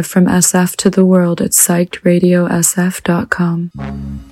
live from SF to the world at psychedradiosf.com.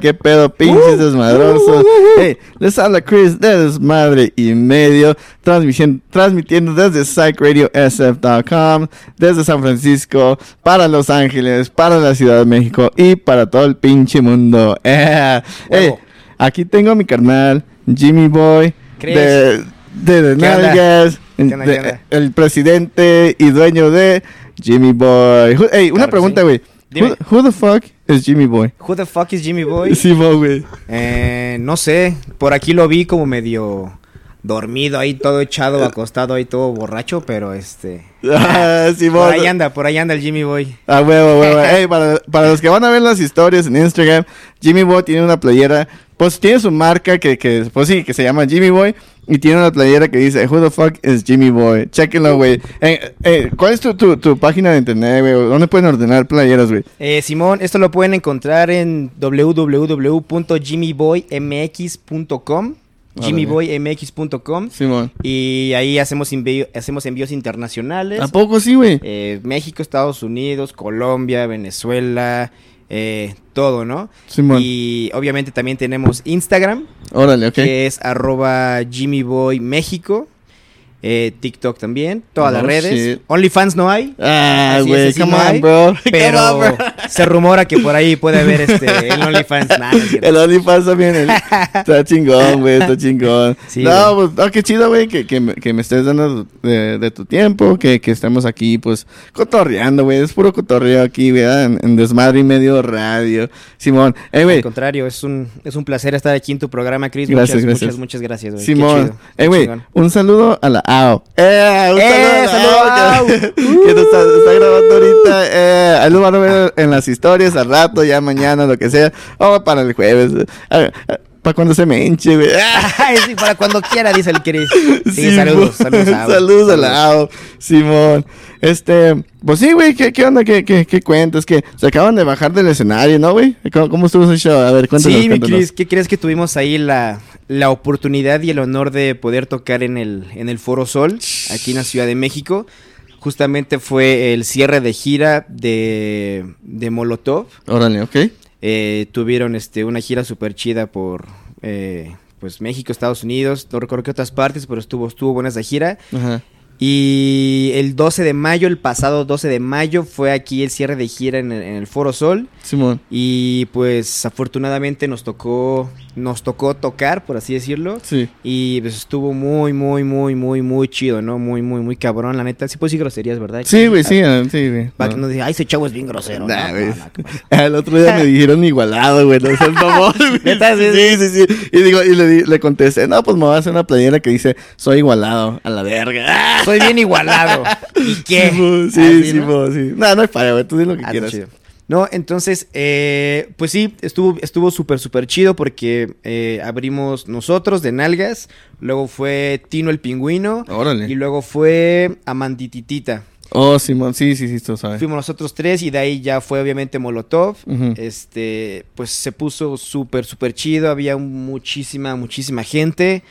Qué pedo, pinches desmadrosos. Hey, les habla Chris de Desmadre y Medio, transmisión, transmitiendo desde psychradiosf.com, desde San Francisco, para Los Ángeles, para la Ciudad de México y para todo el pinche mundo. Yeah. Hey, aquí tengo a mi carnal, Jimmy Boy, Chris. de, de. Nalgas, el presidente y dueño de Jimmy Boy. Hey, una Claro pregunta, sí. güey. Who, who the fuck is Jimmy Boy? Who the fuck is Jimmy Boy? Sí, güey. Eh, no sé, por aquí lo vi como medio dormido ahí, todo echado, acostado ahí, todo borracho, pero este... Ah, sí, mo. Por ahí anda, por ahí anda el Jimmy Boy. Ah, huevo, huevo. Ey, para, para los que van a ver las historias en Instagram, Jimmy Boy tiene una playera. Pues tiene su marca que, que, pues sí, que se llama Jimmy Boy. Y tiene una playera que dice, Who the fuck is Jimmy Boy? Chequenlo, güey. Eh, eh, ¿Cuál es tu, tu, tu página de internet, güey? ¿Dónde pueden ordenar playeras, güey? Eh, Simón, esto lo pueden encontrar en www.jimmyboymx.com. jimmyboymx.com y ahí hacemos, envío- hacemos envíos internacionales. ¿A poco sí, güey? Eh, México, Estados Unidos, Colombia, Venezuela, eh, todo, ¿no? Y obviamente también tenemos Instagram, Órale, ok. que es arroba Jimmy Boy México. Eh, TikTok también, todas las redes. shit. OnlyFans no hay. Ah, güey, come no on, bro. Pero Come on, bro. se rumora que por ahí puede haber este el OnlyFans. Nah, no. El OnlyFans también. el- está chingón, güey. Está chingón. Sí, no, pues, no, qué chido, güey, que, que, me- que me estés dando de, de tu tiempo, que, que estemos aquí, pues, cotorreando, güey. Es puro cotorreo aquí, ¿verdad? En, en Desmadre y Medio Radio. Simón, eh, güey. Al contrario, es un, es un placer estar aquí en tu programa, Chris. Gracias, muchas, gracias. muchas, muchas gracias, güey. Simón, eh, güey, un saludo a la AO. Eh, un ¡Eh, saludo a AO, saludo, que, que nos está, está grabando ahorita. Eh, ahí lo van a ver en las historias al rato, ya mañana, lo que sea. O para el jueves. eh, para cuando se me hinche, güey. Ay, sí, para cuando quiera, dice el Chris. Sí, saludos, saludos Ao. Saludos a la AO, Simón. Este, pues sí, güey, ¿qué, qué onda? ¿Qué, qué, qué cuentas? Que se acaban de bajar del escenario, ¿no, güey? ¿Cómo, cómo estuvo ese show? A ver, cuéntanos. Sí, mi. Chris, ¿qué crees que tuvimos ahí la, la oportunidad y el honor de poder tocar en el, en el Foro Sol, aquí en la Ciudad de México? Justamente fue el cierre de gira de, de Molotov. Órale, ok. Eh, tuvieron este, una gira súper chida por eh, pues México, Estados Unidos, no recuerdo qué otras partes, pero estuvo, estuvo buena esa gira. Ajá. Y el 12 de mayo, el pasado 12 de mayo, fue aquí el cierre de gira en el, en el Foro Sol. Simón. Y pues afortunadamente nos tocó, nos tocó tocar, por así decirlo. Sí. Y pues estuvo muy, muy, muy, muy, muy chido, ¿no? Muy, muy, muy cabrón, la neta. Sí puedo decir groserías, ¿verdad? Sí, güey, sí, ah, sí. Para que no diga, ay, ese chavo es bien grosero. Nah, No. El otro día me dijeron igualado, güey. No. Sí, Sí, sí, sí. Y, digo, y le, le contesté, no, pues me voy a hacer una playera que dice, soy igualado. A la verga. Soy bien igualado. ¿Y qué? Sí, sí, sí. No, no hay falla, güey. Tú di lo que Ah, quieras. No, entonces, eh, pues sí, estuvo estuvo súper, súper chido porque eh, abrimos nosotros de Nalgas, luego fue Tino el Pingüino Órale. y luego fue Amandititita. Oh, Simón, sí, sí, sí, tú sabes. Fuimos nosotros tres y de ahí ya fue obviamente Molotov. Este, pues se puso súper, súper chido. Había muchísima, muchísima gente.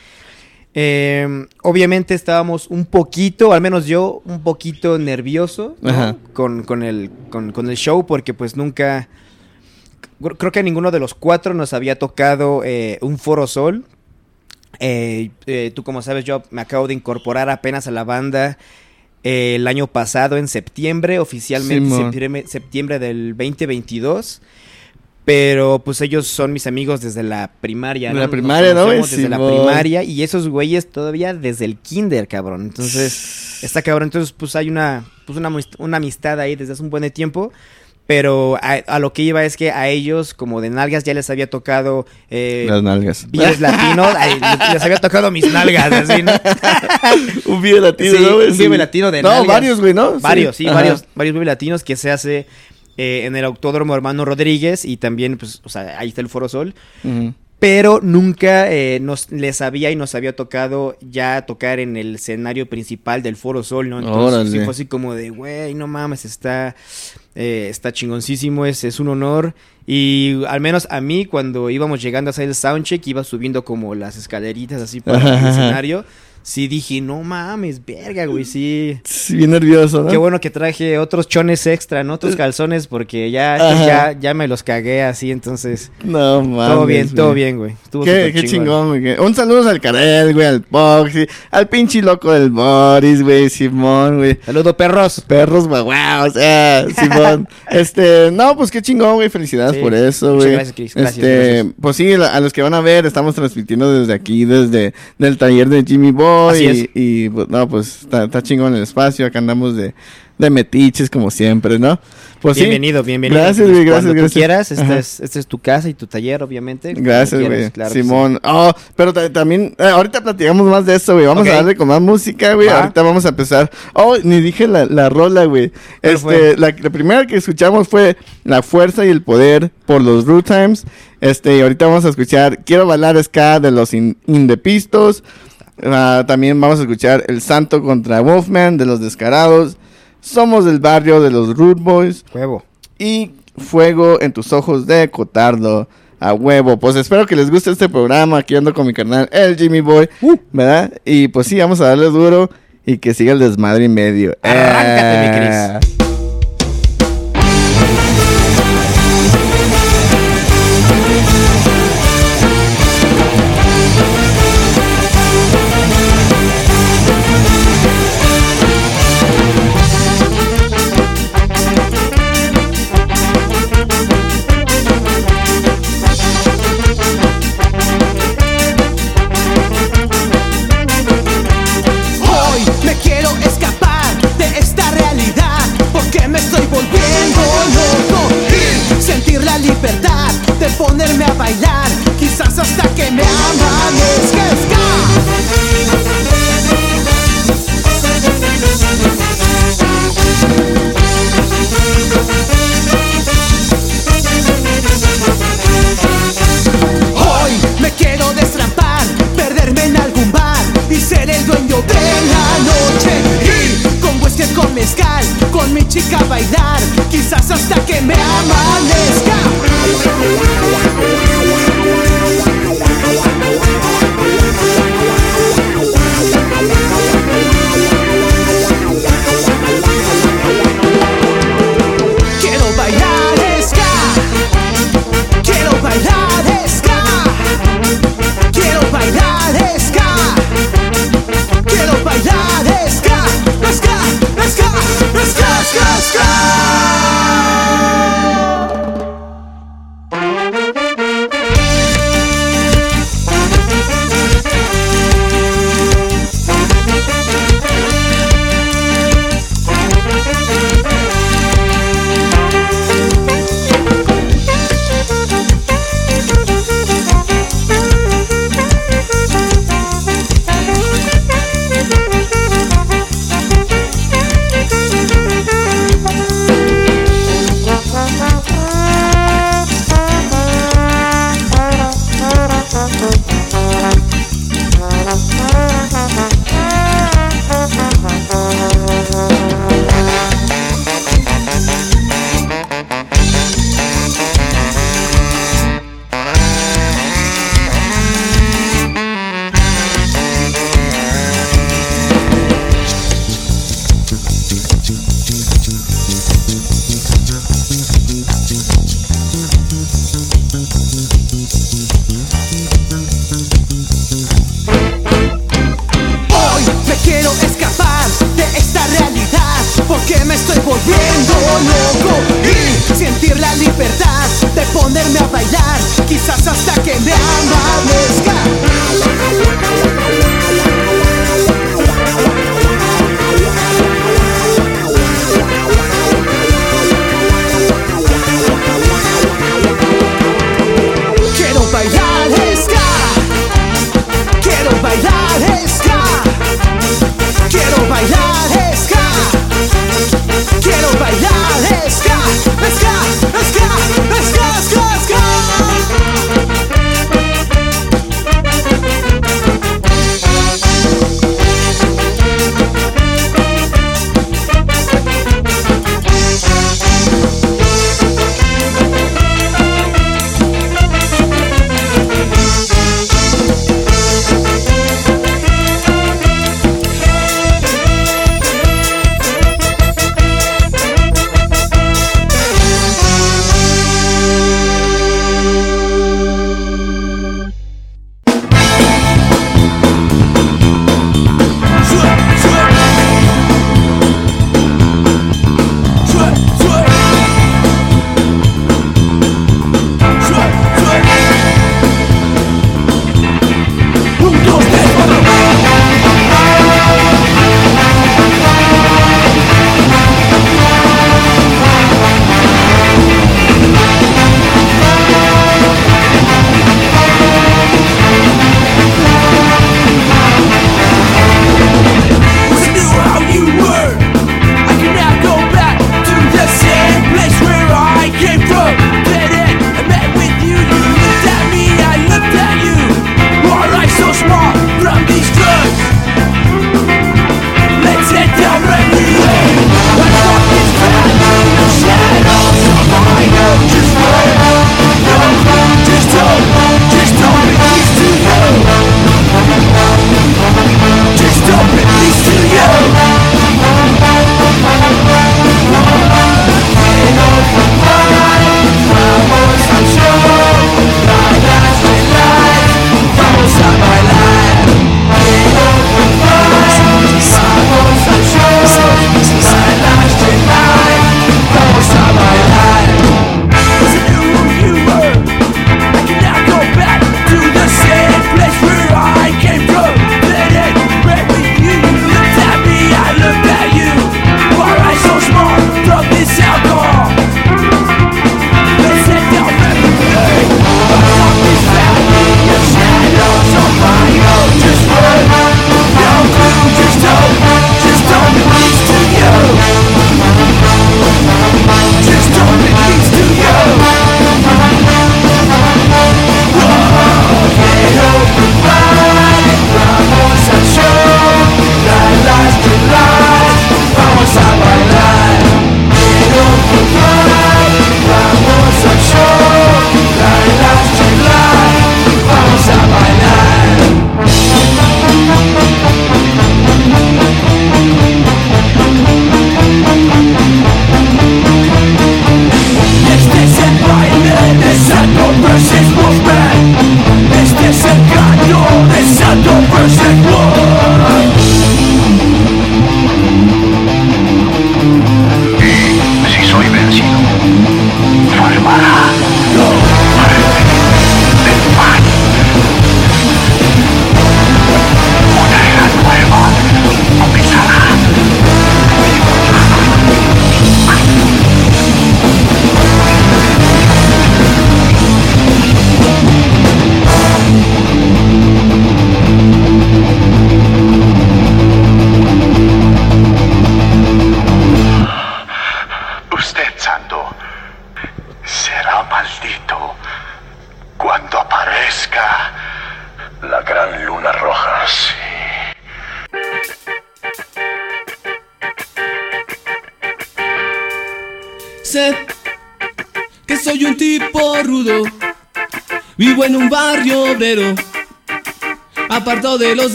Eh, obviamente estábamos un poquito, al menos yo, un poquito nervioso con, con el, con, con el show porque pues nunca... cr- Creo que a ninguno de los cuatro nos había tocado eh, un Foro Sol. Eh, eh, tú como sabes, yo me acabo de incorporar apenas a la banda eh, el año pasado, en septiembre, oficialmente septiembre, septiembre del 2022. Pero pues ellos son mis amigos desde la primaria. ¿no? la primaria, ¿no, Desde la primaria y esos güeyes todavía desde el kinder, cabrón. Entonces, está cabrón. Entonces, pues hay una, pues una, una amistad ahí desde hace un buen de tiempo. Pero a, a lo que iba es que a ellos, como de nalgas, ya les había tocado eh, Las nalgas. Vives latinos. les, les había tocado mis nalgas, así, ¿no? un video latino, Sí, ¿no, un Vive Latino de No, nalgas. varios, güey, ¿no? Varios, sí, varios, varios Vive Latinos que se hace eh, en el Autódromo Hermano Rodríguez y también, pues, o sea, ahí está el Foro Sol. Pero nunca eh, nos les había y nos había tocado ya tocar en el escenario principal del Foro Sol, ¿no? Entonces sí Órale. fue así como de, güey, no mames, está, eh, está chingoncísimo, es, es un honor. Y al menos a mí, cuando íbamos llegando a hacer el soundcheck, iba subiendo como las escaleritas así por Ajá, el escenario. Sí dije, no mames, verga, güey, sí. Sí, bien nervioso, ¿no? Qué bueno que traje otros chones extra, ¿no? Otros calzones, porque ya, ya, ya me los cagué así, entonces. No, mames. todo bien, todo güey. bien, güey. Estuvo Qué, qué chingón, güey. Un saludo al Karel, güey, al Poxy, al pinche loco del Boris, güey, Simón, güey. Saludos, perros. Perros guaguaos, eh, Simón. este, no, pues qué chingón, güey. Felicidades Sí. por eso, Muchas güey. gracias, Chris. Gracias, este, gracias. pues sí, a los que van a ver, estamos transmitiendo desde aquí, desde del taller de Jimmy Así es. Y, y, pues, no, pues está, está chingón el espacio. Acá andamos de, de metiches, como siempre, ¿no? Pues sí. bienvenido, bienvenido. Gracias, güey, gracias, Cuando gracias. tú quieras, esta es, esta es tu casa y tu taller, obviamente. Gracias, güey. claro Simón. Oh, pero ta- también, eh, ahorita platicamos más de esto, güey. Vamos Ok. a darle con más música, güey. Ahorita vamos a empezar. Oh, ni dije la, la rola, güey. ¿Cuál Este, la, la primera que escuchamos fue La Fuerza y el Poder por los Root Times. Este, y ahorita vamos a escuchar Quiero bailar ska de los in- Indepistos. Ah, también vamos a escuchar El Santo contra Wolfman de los Descarados. Somos del barrio de los Root Boys. Huevo. y Fuego en tus ojos de Cotardo. A huevo. Pues espero que les guste este programa. Aquí ando con mi carnal, el Jimmy Boy. ¿Verdad? Y pues sí, vamos a darle duro y que siga el desmadre y medio. Arráncate, mi Eh.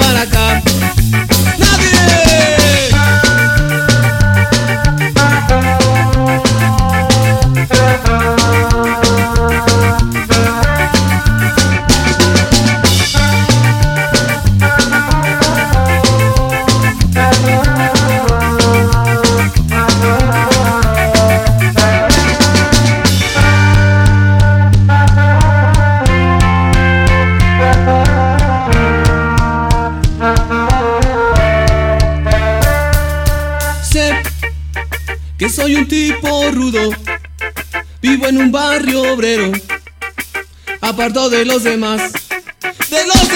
para cá. un barrio obrero, apartado de los demás, de los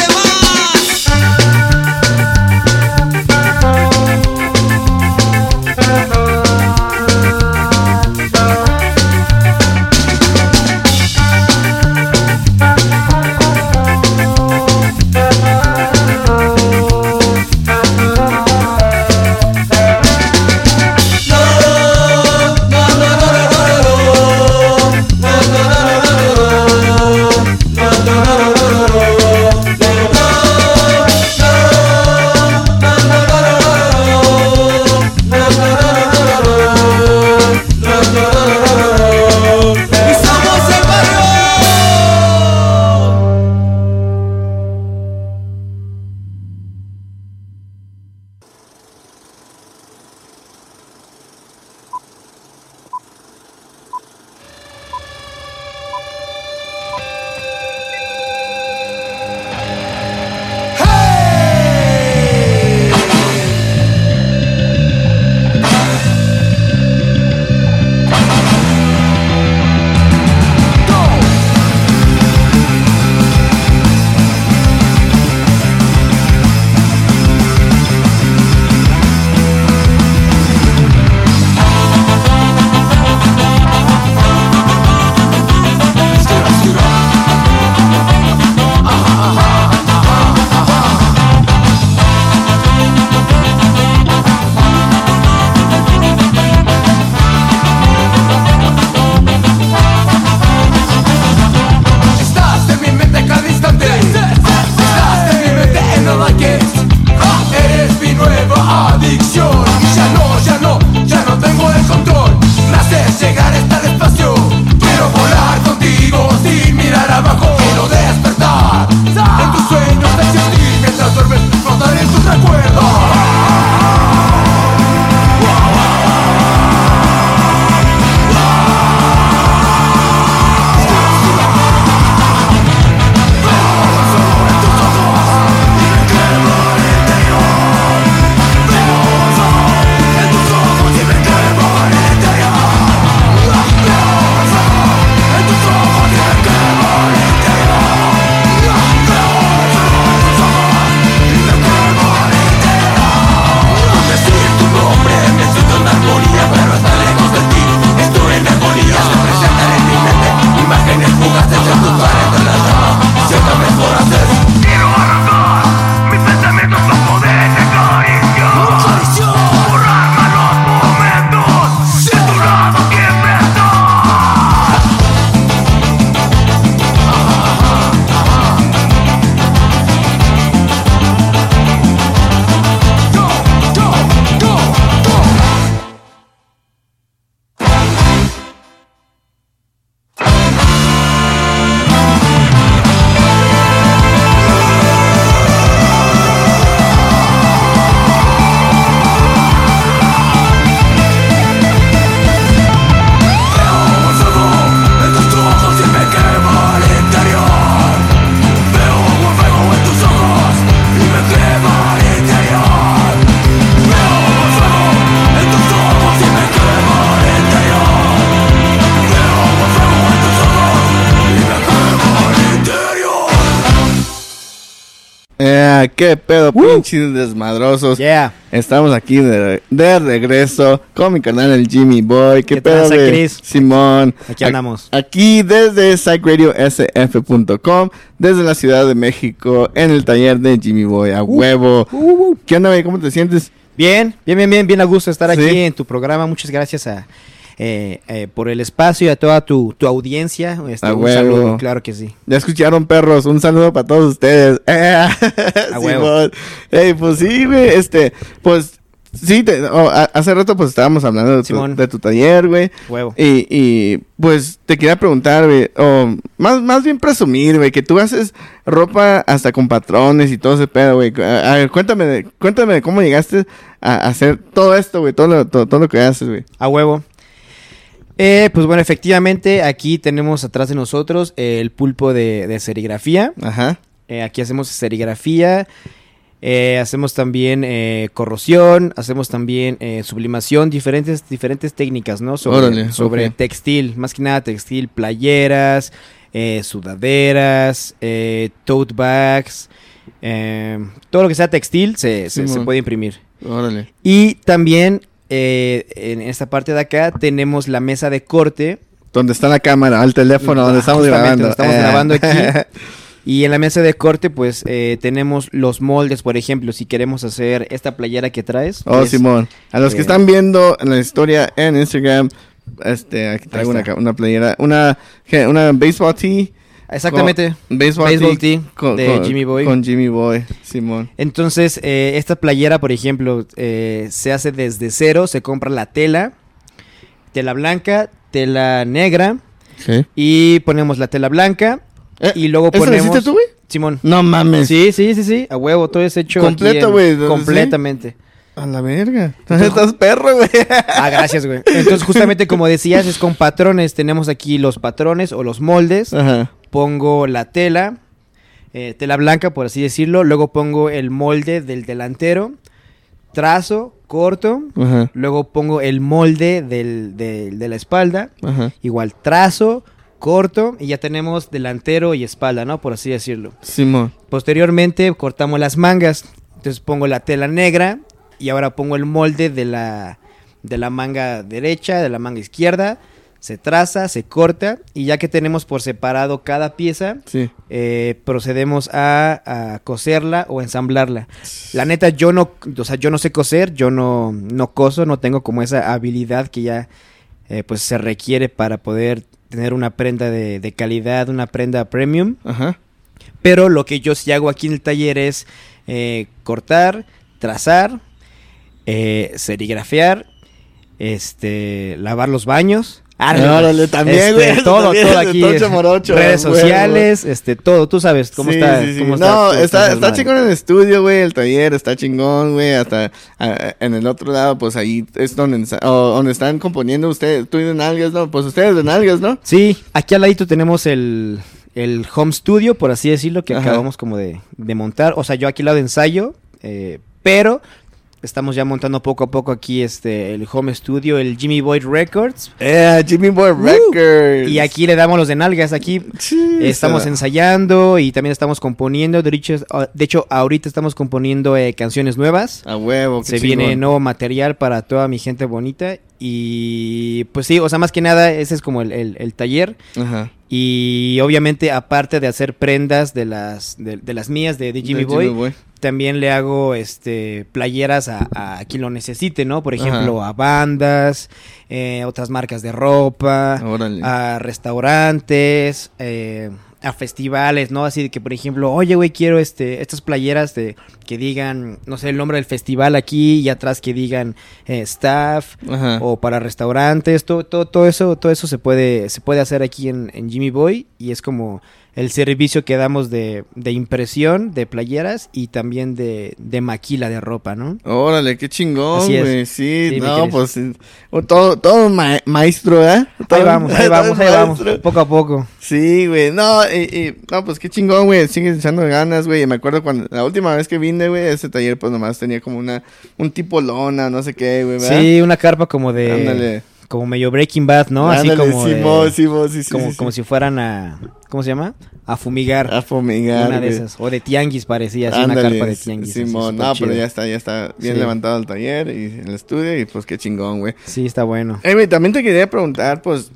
qué pedo, pinches desmadrosos. Yeah. Estamos aquí de, de regreso con mi canal el Jimmy Boy. ¿Qué, ¿Qué pedo? Chris? Simón. Aquí andamos. Aquí desde psychradiosf.com, desde la Ciudad de México, en el taller de Jimmy Boy, a huevo. ¿Qué onda, güey? ¿Cómo te sientes? Bien, bien, bien, bien, bien a gusto estar aquí en tu programa. Muchas gracias a, eh, eh, por el espacio y a toda tu, tu audiencia. Este, A un huevo. saludo, claro que sí. Ya escucharon, perros. Un saludo para todos ustedes. Eh, huevo. Simón. Ey, pues sí, güey. Este, pues sí, te- oh, a- hace rato pues estábamos hablando de tu, Simón. de tu taller, güey. Huevo. Y, y pues te quería preguntar, güey, o más, más bien presumir, güey, que tú haces ropa hasta con patrones y todo ese pedo, güey. A, a ver, cuéntame, cuéntame cómo llegaste a hacer todo esto, güey, todo lo, todo, todo lo que haces, güey. A huevo. Eh, pues bueno, efectivamente, aquí tenemos atrás de nosotros eh, el pulpo de, de serigrafía. Ajá. Eh, aquí hacemos serigrafía. eh, hacemos también eh, corrosión, hacemos también sublimación, diferentes, diferentes técnicas, ¿no? Sobre, Órale, sobre textil, más que nada textil, playeras, sudaderas, tote bags, todo lo que sea textil se, se- se puede imprimir. Órale. Y también eh, en esta parte de acá tenemos la mesa de corte. Donde está la cámara, al teléfono, donde estamos grabando. donde estamos Eh. grabando aquí. Y en la mesa de corte, pues eh, tenemos los moldes, por ejemplo, si queremos hacer esta playera que traes. Oh, pues, Simón. A los que eh, están viendo la historia en Instagram, este, aquí traigo una, una playera, una, una baseball tee. Exactamente. Con- baseball, Baseball tee, tee de Jimmy Boy. Con Jimmy Boy, Simón. Entonces, eh, esta playera, por ejemplo, eh, se hace desde cero, se compra la tela, tela blanca, tela negra, Sí. y ponemos la tela blanca, Eh, y luego ¿Eso lo ponemos... hiciste tú, güey? Simón. No mames. Sí, sí, sí, sí, a huevo, todo es hecho Completo, güey, ¿sí? Completamente. A la verga. Estás perro, güey. Ah, gracias, güey. Entonces, justamente como decías, es con patrones. Tenemos aquí los patrones o los moldes. Ajá. Pongo la tela, eh, tela blanca, por así decirlo. Luego pongo el molde del delantero, trazo, corto. Ajá. Luego pongo el molde del, del- de la espalda. Ajá. Igual trazo, corto. Y ya tenemos delantero y espalda, ¿no? Por así decirlo. Simón. Posteriormente cortamos las mangas. Entonces pongo la tela negra y ahora pongo el molde de la, de la manga derecha, de la manga izquierda. Se traza, se corta y ya que tenemos por separado cada pieza, Sí. eh, procedemos a, a coserla o ensamblarla. La neta, yo no, o sea, yo no sé coser, yo no, no coso, no tengo como esa habilidad que ya eh, pues se requiere para poder tener una prenda de, de calidad, una prenda premium. Ajá. Pero lo que yo sí hago aquí en el taller es eh, cortar, trazar, serigrafear, este, lavar los baños. Órale, también, Este, güey, todo, también, todo aquí. tocho es- morocho, redes güey, sociales, este, todo. Tú sabes cómo Sí, está. sí, sí. cómo no, está, está desmadre. chingón en el estudio, güey. El taller está chingón, güey. Hasta ah, en el otro lado, pues ahí es donde, donde están componiendo ustedes. Tú y de nalgas, ¿no? Pues ustedes de nalgas, ¿no? Sí, aquí al ladito tenemos el, el home studio, por así decirlo, que Ajá. acabamos como de, de montar. O sea, yo aquí al lado ensayo, eh, pero estamos ya montando poco a poco aquí este el home studio, el Jimmy Boy Records. Eh, Jimmy Boy Records. Y aquí le damos los de nalgas. Aquí estamos ensayando y también estamos componiendo. De hecho, de hecho ahorita estamos componiendo eh, canciones nuevas. A huevo, Se viene nuevo material para toda mi gente bonita. Y pues sí, o sea, más que nada, ese es como el, el- el taller. Ajá. Y obviamente, aparte de hacer prendas de las, de, de las mías de, de Jimmy Boy, también le hago este playeras a, a quien lo necesite, ¿no? Por Ajá. ejemplo, a bandas, eh, otras marcas de ropa, Órale. a restaurantes, eh, a festivales, ¿no? Así de que, por ejemplo, oye, güey, quiero este, estas playeras de que digan, no sé, el nombre del festival aquí y atrás que digan eh, staff Ajá. o para restaurantes, todo, todo, todo eso, todo eso se puede, se puede hacer aquí en, en Jimmy Boy y es como el servicio que damos de, de impresión de playeras y también de, de maquila de ropa, ¿no? Órale, qué chingón, Así güey. Sí, Sí, mi no, pues sí. Todo, todo ma- maestro, ¿eh? Ahí vamos, ahí vamos, ahí vamos, poco a poco. Sí, güey. No, y, y- no, pues qué chingón, güey. Sigues echando ganas, güey. Y me acuerdo cuando la última vez que vine, güey, ese taller, pues nomás tenía como una, un tipo lona, no sé qué, güey. Sí, una carpa como de... Ándale. Como medio Breaking Bad, ¿no? Así Ándale, como de- Simón, Simón, sí, sí, como, sí, sí. como si fueran a ¿cómo se llama? A fumigar. A fumigar. una de güey. esas. O de tianguis parecía, así una carpa de tianguis. Simón, no, pero ya está, ya está bien Sí. levantado el taller y el estudio y pues qué chingón, güey. Sí, está bueno. Eh, güey, también te quería preguntar, pues,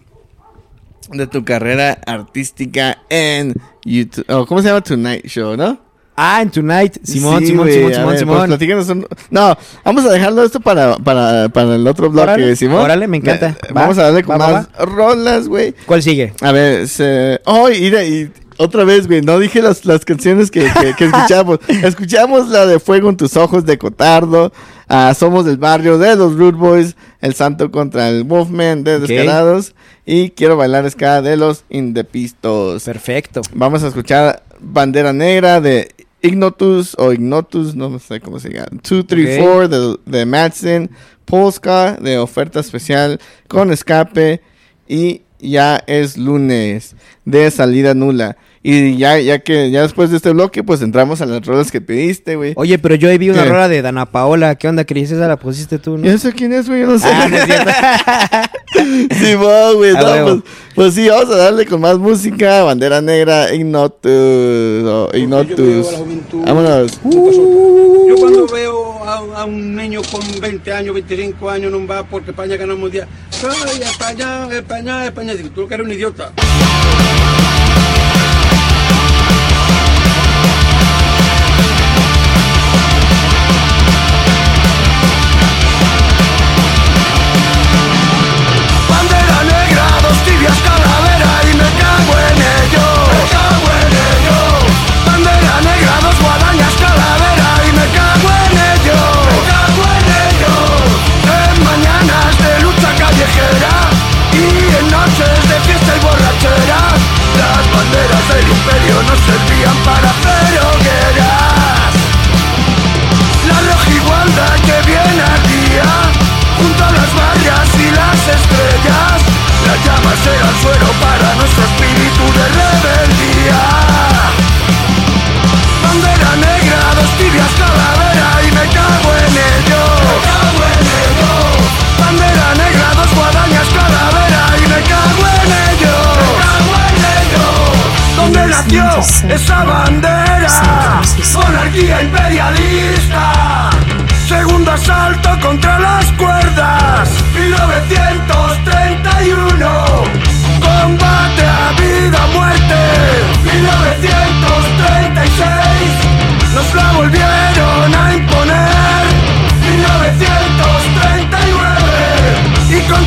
de tu carrera artística en YouTube. Oh, ¿Cómo se llama Tonight Show, no? Ah, en Tonight. Simón, Sí, Simón, Simón, Simón, ver, Simón. pues, un- No, vamos a dejarlo esto para, para, para el otro bloque, Órale, Simón. órale, me encanta. Eh, Va, Vamos a darle con va, va, más rolas, güey. ¿Cuál sigue? A ver, se... Oh, y otra vez, güey, no dije las, las canciones que, que, que escuchamos. escuchamos la de Fuego en tus ojos de Cotardo, ah, Somos del Barrio de los Rude Boys, El Santo contra el Wolfman de Ok. Descarados y Quiero Bailar Ska de los Indepistos. Perfecto. Vamos a escuchar Bandera Negra de Ignotus o Ignotus, no sé cómo se llama. 234 de, de Madsen, Polska de oferta especial con escape y ya es lunes de salida nula. Y ya, ya que ya después de este bloque, pues entramos a las rolas que pediste, güey. Oye, pero yo ahí vi una ¿Qué? rola de Dana Paola. ¿Qué onda, Cris? Esa la pusiste tú, ¿no? ¿Y eso quién es, güey? Yo no sé. Ah, no. Sí, güey. No, pues, pues sí, vamos a darle con más música. Bandera negra, Ignotus. o Ignotus. Vámonos. Yo cuando veo a, a un niño con 20 años, 25 años, no va porque España ganó el mundial. Ay, España, España, España. Digo, tú que eres un idiota. Tibias calavera y me cago en ello. Me cago en ello. Bandera negra, dos guadañas calavera y me cago en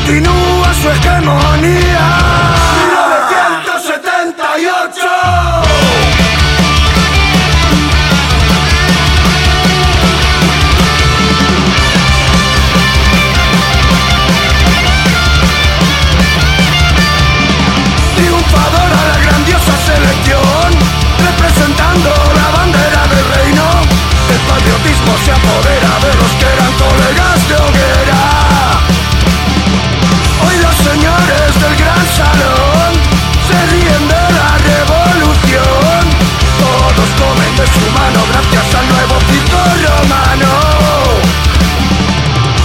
continúa su hegemonía. 1978 Triunfadora la grandiosa selección Representando la bandera del reino. El patriotismo se apodera de los que eran colegas de salón Se ríen de la revolución Todos comen de su mano gracias al nuevo circo romano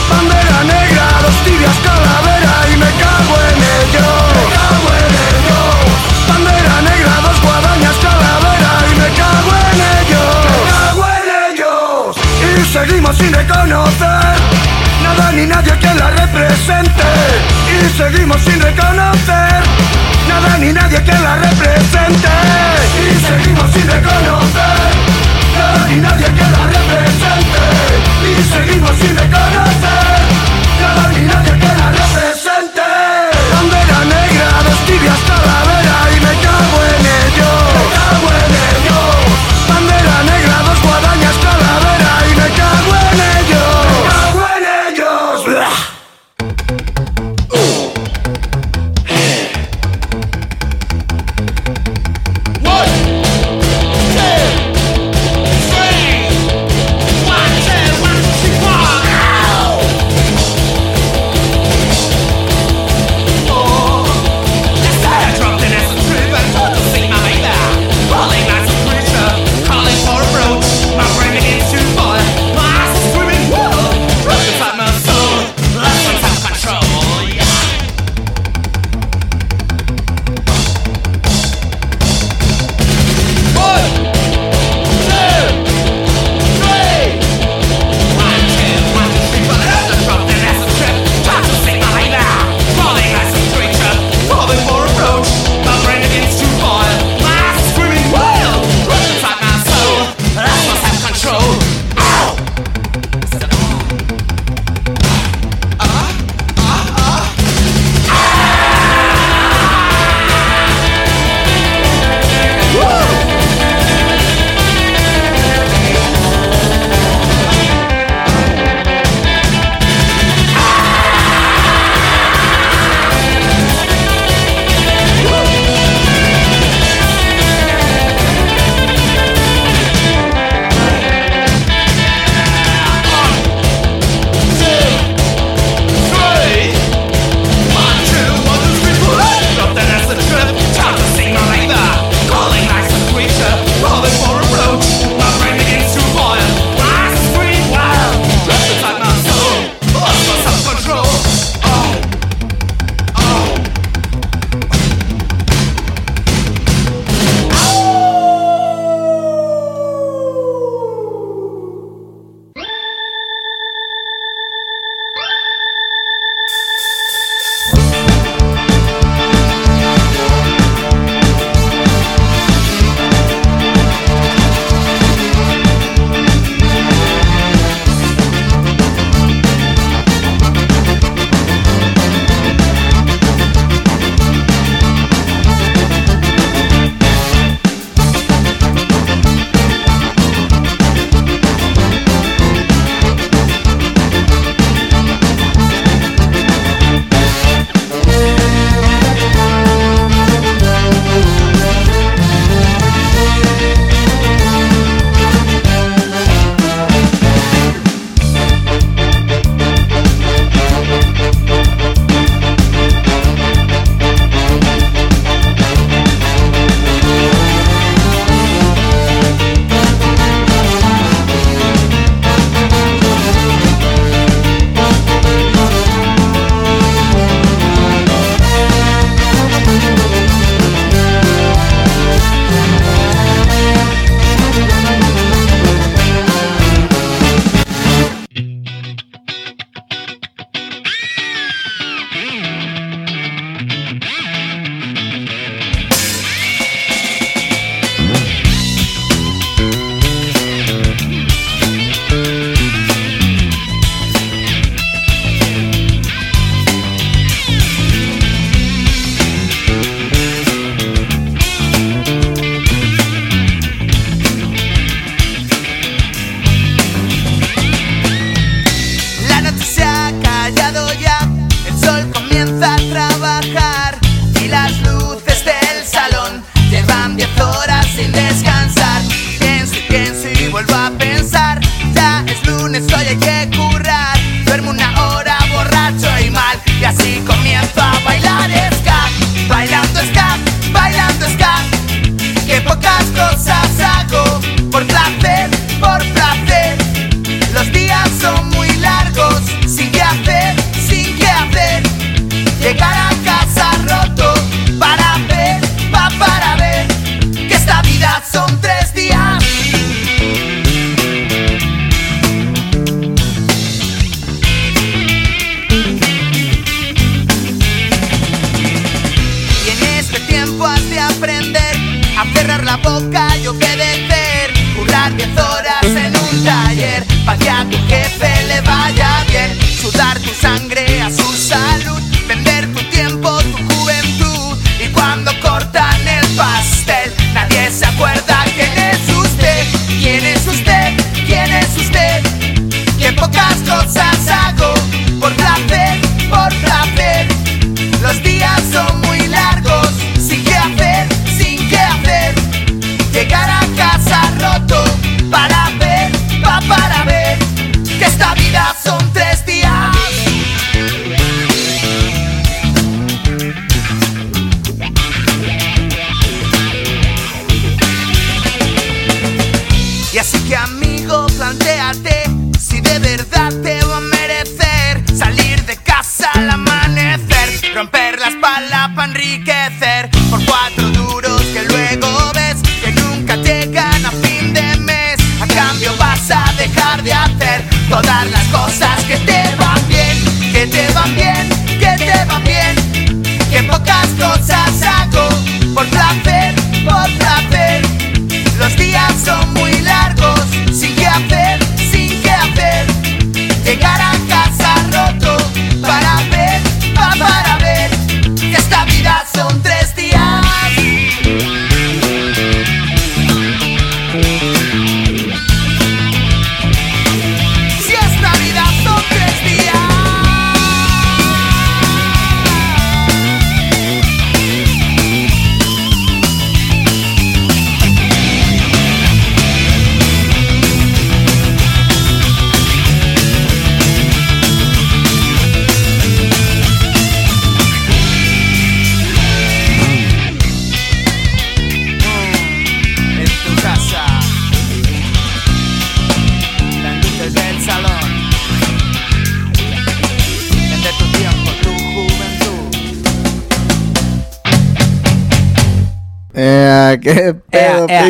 Bandera negra, dos tibias calavera y me cago en ello. Me cago en ello. Bandera negra, dos guadañas calavera y me cago en ello. Me cago en ellos. Y seguimos sin reconocer nada ni nadie que la represente. Y seguimos sin reconocer nada ni nadie que la represente. Y seguimos sin reconocer nada ni nadie que la represente. Y seguimos sin reconocer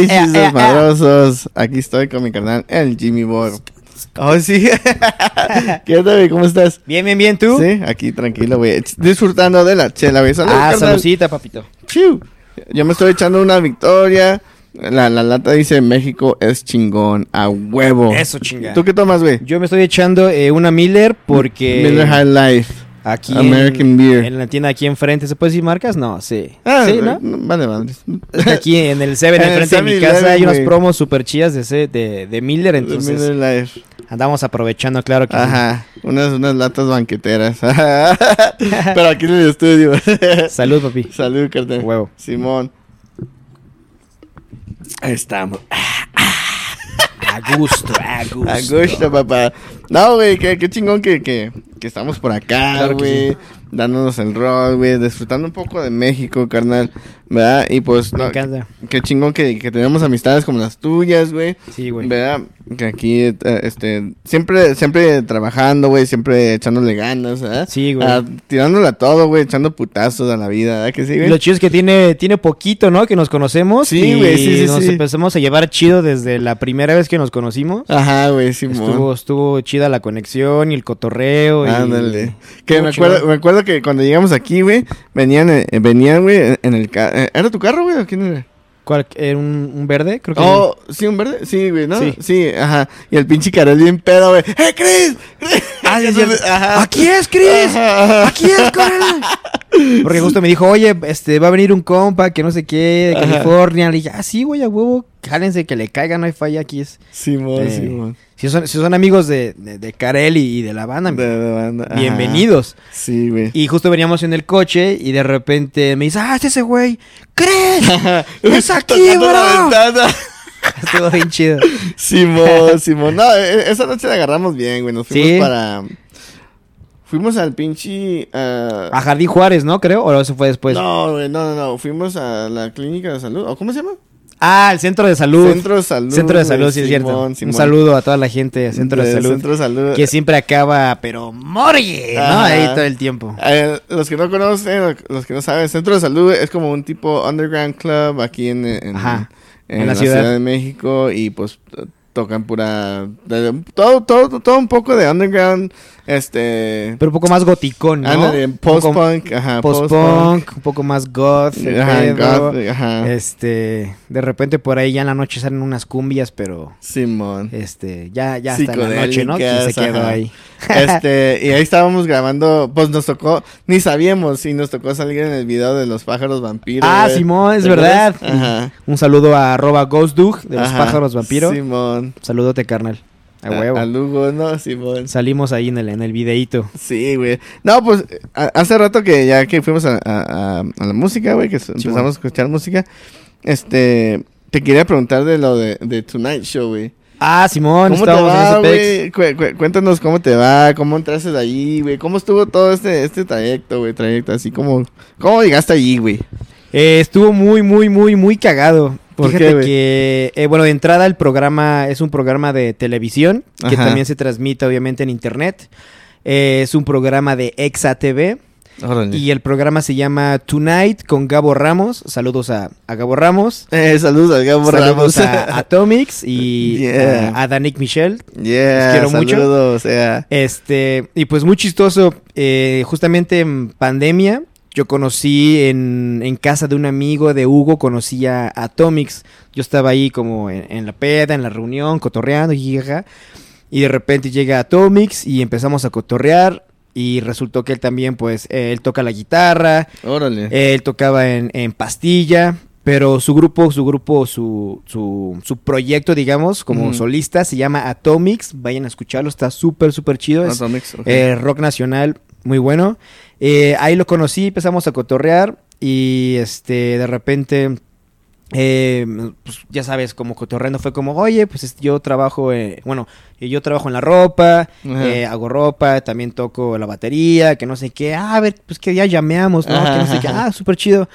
ea. desmadrosos. Aquí estoy con mi carnal, el Jimmy Boy. Oh, sí. ¿Qué onda, güey? ¿Cómo estás? Bien, bien, bien, ¿tú? Sí, aquí tranquilo, güey. Disfrutando de la chela, güey. Salud, Ah, saludcita, papito. Chiu. Yo me estoy echando una victoria. La, la lata dice México es chingón, a huevo. Eso, chinga. ¿Tú qué tomas, güey? Yo me estoy echando eh, una Miller porque... Miller High Life. Aquí American en, Beer. en la tienda aquí enfrente, ¿se puede decir marcas? No, sí. Ah, sí, ¿no? Vale, que aquí en el 7 En el enfrente de mi 7-Eleven, casa hay unas promos super chidas de, ese- de, de Miller, entonces Miller Life. andamos aprovechando, claro que sí. Ajá, unas, unas latas banqueteras. Pero aquí en el estudio. Salud, papi. Salud, carnal. Huevo. Simón. Ahí estamos. A gusto, a gusto. A gusto, papá. No, güey, qué, qué chingón que, que, que estamos por acá, Claro güey. Dándonos el rol, güey. Disfrutando un poco de México, carnal. ¿Verdad? Y pues, Me no, encanta. qué chingón que, que tenemos amistades como las tuyas, güey. Sí, güey. ¿Verdad? Que aquí, eh, este, siempre, siempre trabajando, güey, siempre echándole ganas, ¿verdad? Sí, güey. Ah, tirándole a todo, güey, echando putazos a la vida, ¿verdad que sí, güey? lo chido es que tiene, tiene poquito, ¿no? Que nos conocemos. Sí, y güey, sí, sí, nos sí. empezamos a llevar chido desde la primera vez que nos conocimos. Ajá, güey, Simón. Estuvo, estuvo chida la conexión y el cotorreo. y- Ándale. Que me acuerdo, me acuerdo que cuando llegamos aquí, güey, venían, eh, venían, güey, en- en el carro. ¿Era tu carro, güey? ¿O quién era? ¿Cuál? ¿Era un, un verde? Creo que. Oh, sí, un verde. Sí, güey, ¿no? Sí. Sí. ajá. Y el pinche Karel bien pedo, güey. ¡Eh, Chris! Ah, sí, ajá. ¡Aquí es, Chris! Ajá, ajá. ¡Aquí es, Coral! Porque justo me dijo, oye, este, va a venir un compa que no sé qué, de Ajá. California. Le dije, ah, sí, güey, a huevo, jálense, que le caiga, no hay falla aquí. Es. Simón, Eh, Simón. Si son, si son amigos de, de, de Karel y, de la banda, De- de banda, ajá. bienvenidos. Sí, güey. Y justo veníamos en el coche y de repente me dice, ah, es ese güey. ¿Crees? ¡Es aquí, la bro! ventana. Estuvo bien chido. Simón, Simón. No, e- esa noche la agarramos bien, güey. Nos fuimos Sí. para. Fuimos al pinche. ah, A Jardín Juárez, ¿no? Creo. ¿O eso fue después? no, güey, no, no, no. Fuimos a la clínica de salud. ¿O cómo se llama? Ah, el Centro de Salud. Centro de Salud. Centro de Salud, sí es cierto. Simón. Un saludo a toda la gente de Centro de, De Salud. Centro de Salud. Que siempre acaba, pero morgue, ¿no? Ahí todo el tiempo. Eh, los que no conocen, los que no saben, Centro de Salud es como un tipo underground club aquí en, en, Ajá. en En la, la ciudad. ciudad. de México y pues tocan pura todo todo todo un poco de underground este Pero un poco más goticón, ¿no? ándale, post-punk, ajá, Post-punk, un poco más goth. Ajá, pedo. goth, ajá. Este, de repente por ahí ya en la noche salen unas cumbias, pero Simón. este, ya, ya hasta en la noche, ¿no? Que se quedó ajá. ahí. Este, y ahí estábamos grabando, pues nos tocó, ni sabíamos si nos tocó salir en el video de los pájaros vampiros. Ah, güey. Simón, es verdad. Ajá. Un saludo a arroba GhostDug de los pájaros vampiro. Simón. Saludote, carnal. A huevo. A, Lugo, ¿no? Simón. Salimos ahí en el, en el videíto. Sí, güey. No, pues hace rato que ya que fuimos a, a- la música, güey, que empezamos a escuchar música, este, te quería preguntar de lo de, de Tonight Show, güey. Ah, Simón, ¿Cómo te va, güey? Cu- cu- cuéntanos cómo te va, cómo entraste de ahí, güey. ¿Cómo estuvo todo este, este trayecto, güey? Trayecto así como... ¿Cómo llegaste allí, güey? Eh, estuvo muy, muy, muy, muy cagado. ¿Por Fíjate qué, que, eh, bueno, de entrada el programa es un programa de televisión que Ajá. también se transmite obviamente en internet. Eh, es un programa de Exa TV. Órale. Y el programa se llama Tonight con Gabo Ramos. Saludos a, a Gabo Ramos. Eh, saludos a Gabo Ramos. Saludos a Atomics y Yeah. a, a Danik Michel. Yeah, Los quiero mucho. yeah. Este, y pues muy chistoso, eh, justamente en pandemia, yo conocí en, en casa de un amigo de Hugo, conocí a Atomics. Yo estaba ahí como en, en la peda, en la reunión, cotorreando, jijaja, y de repente llega Atomics y empezamos a cotorrear. Y resultó que él también, pues, él toca la guitarra, Órale. él tocaba en, en Pastilla, pero su grupo, su grupo, su, su, su proyecto, digamos, como Ujú. solista, se llama Atomics. Vayan a escucharlo, está súper, súper chido. Es Atomics, ok. eh, rock nacional, muy bueno. Eh, ahí lo conocí, empezamos a cotorrear y este, de repente, eh, pues, ya sabes, como cotorreando fue como, oye, pues yo trabajo, eh, bueno, yo trabajo en la ropa, eh, hago ropa, también toco la batería, que no sé qué, ah, a ver, pues que ya llameamos, ¿no? Ajá, que no sé qué, ah, súper chido.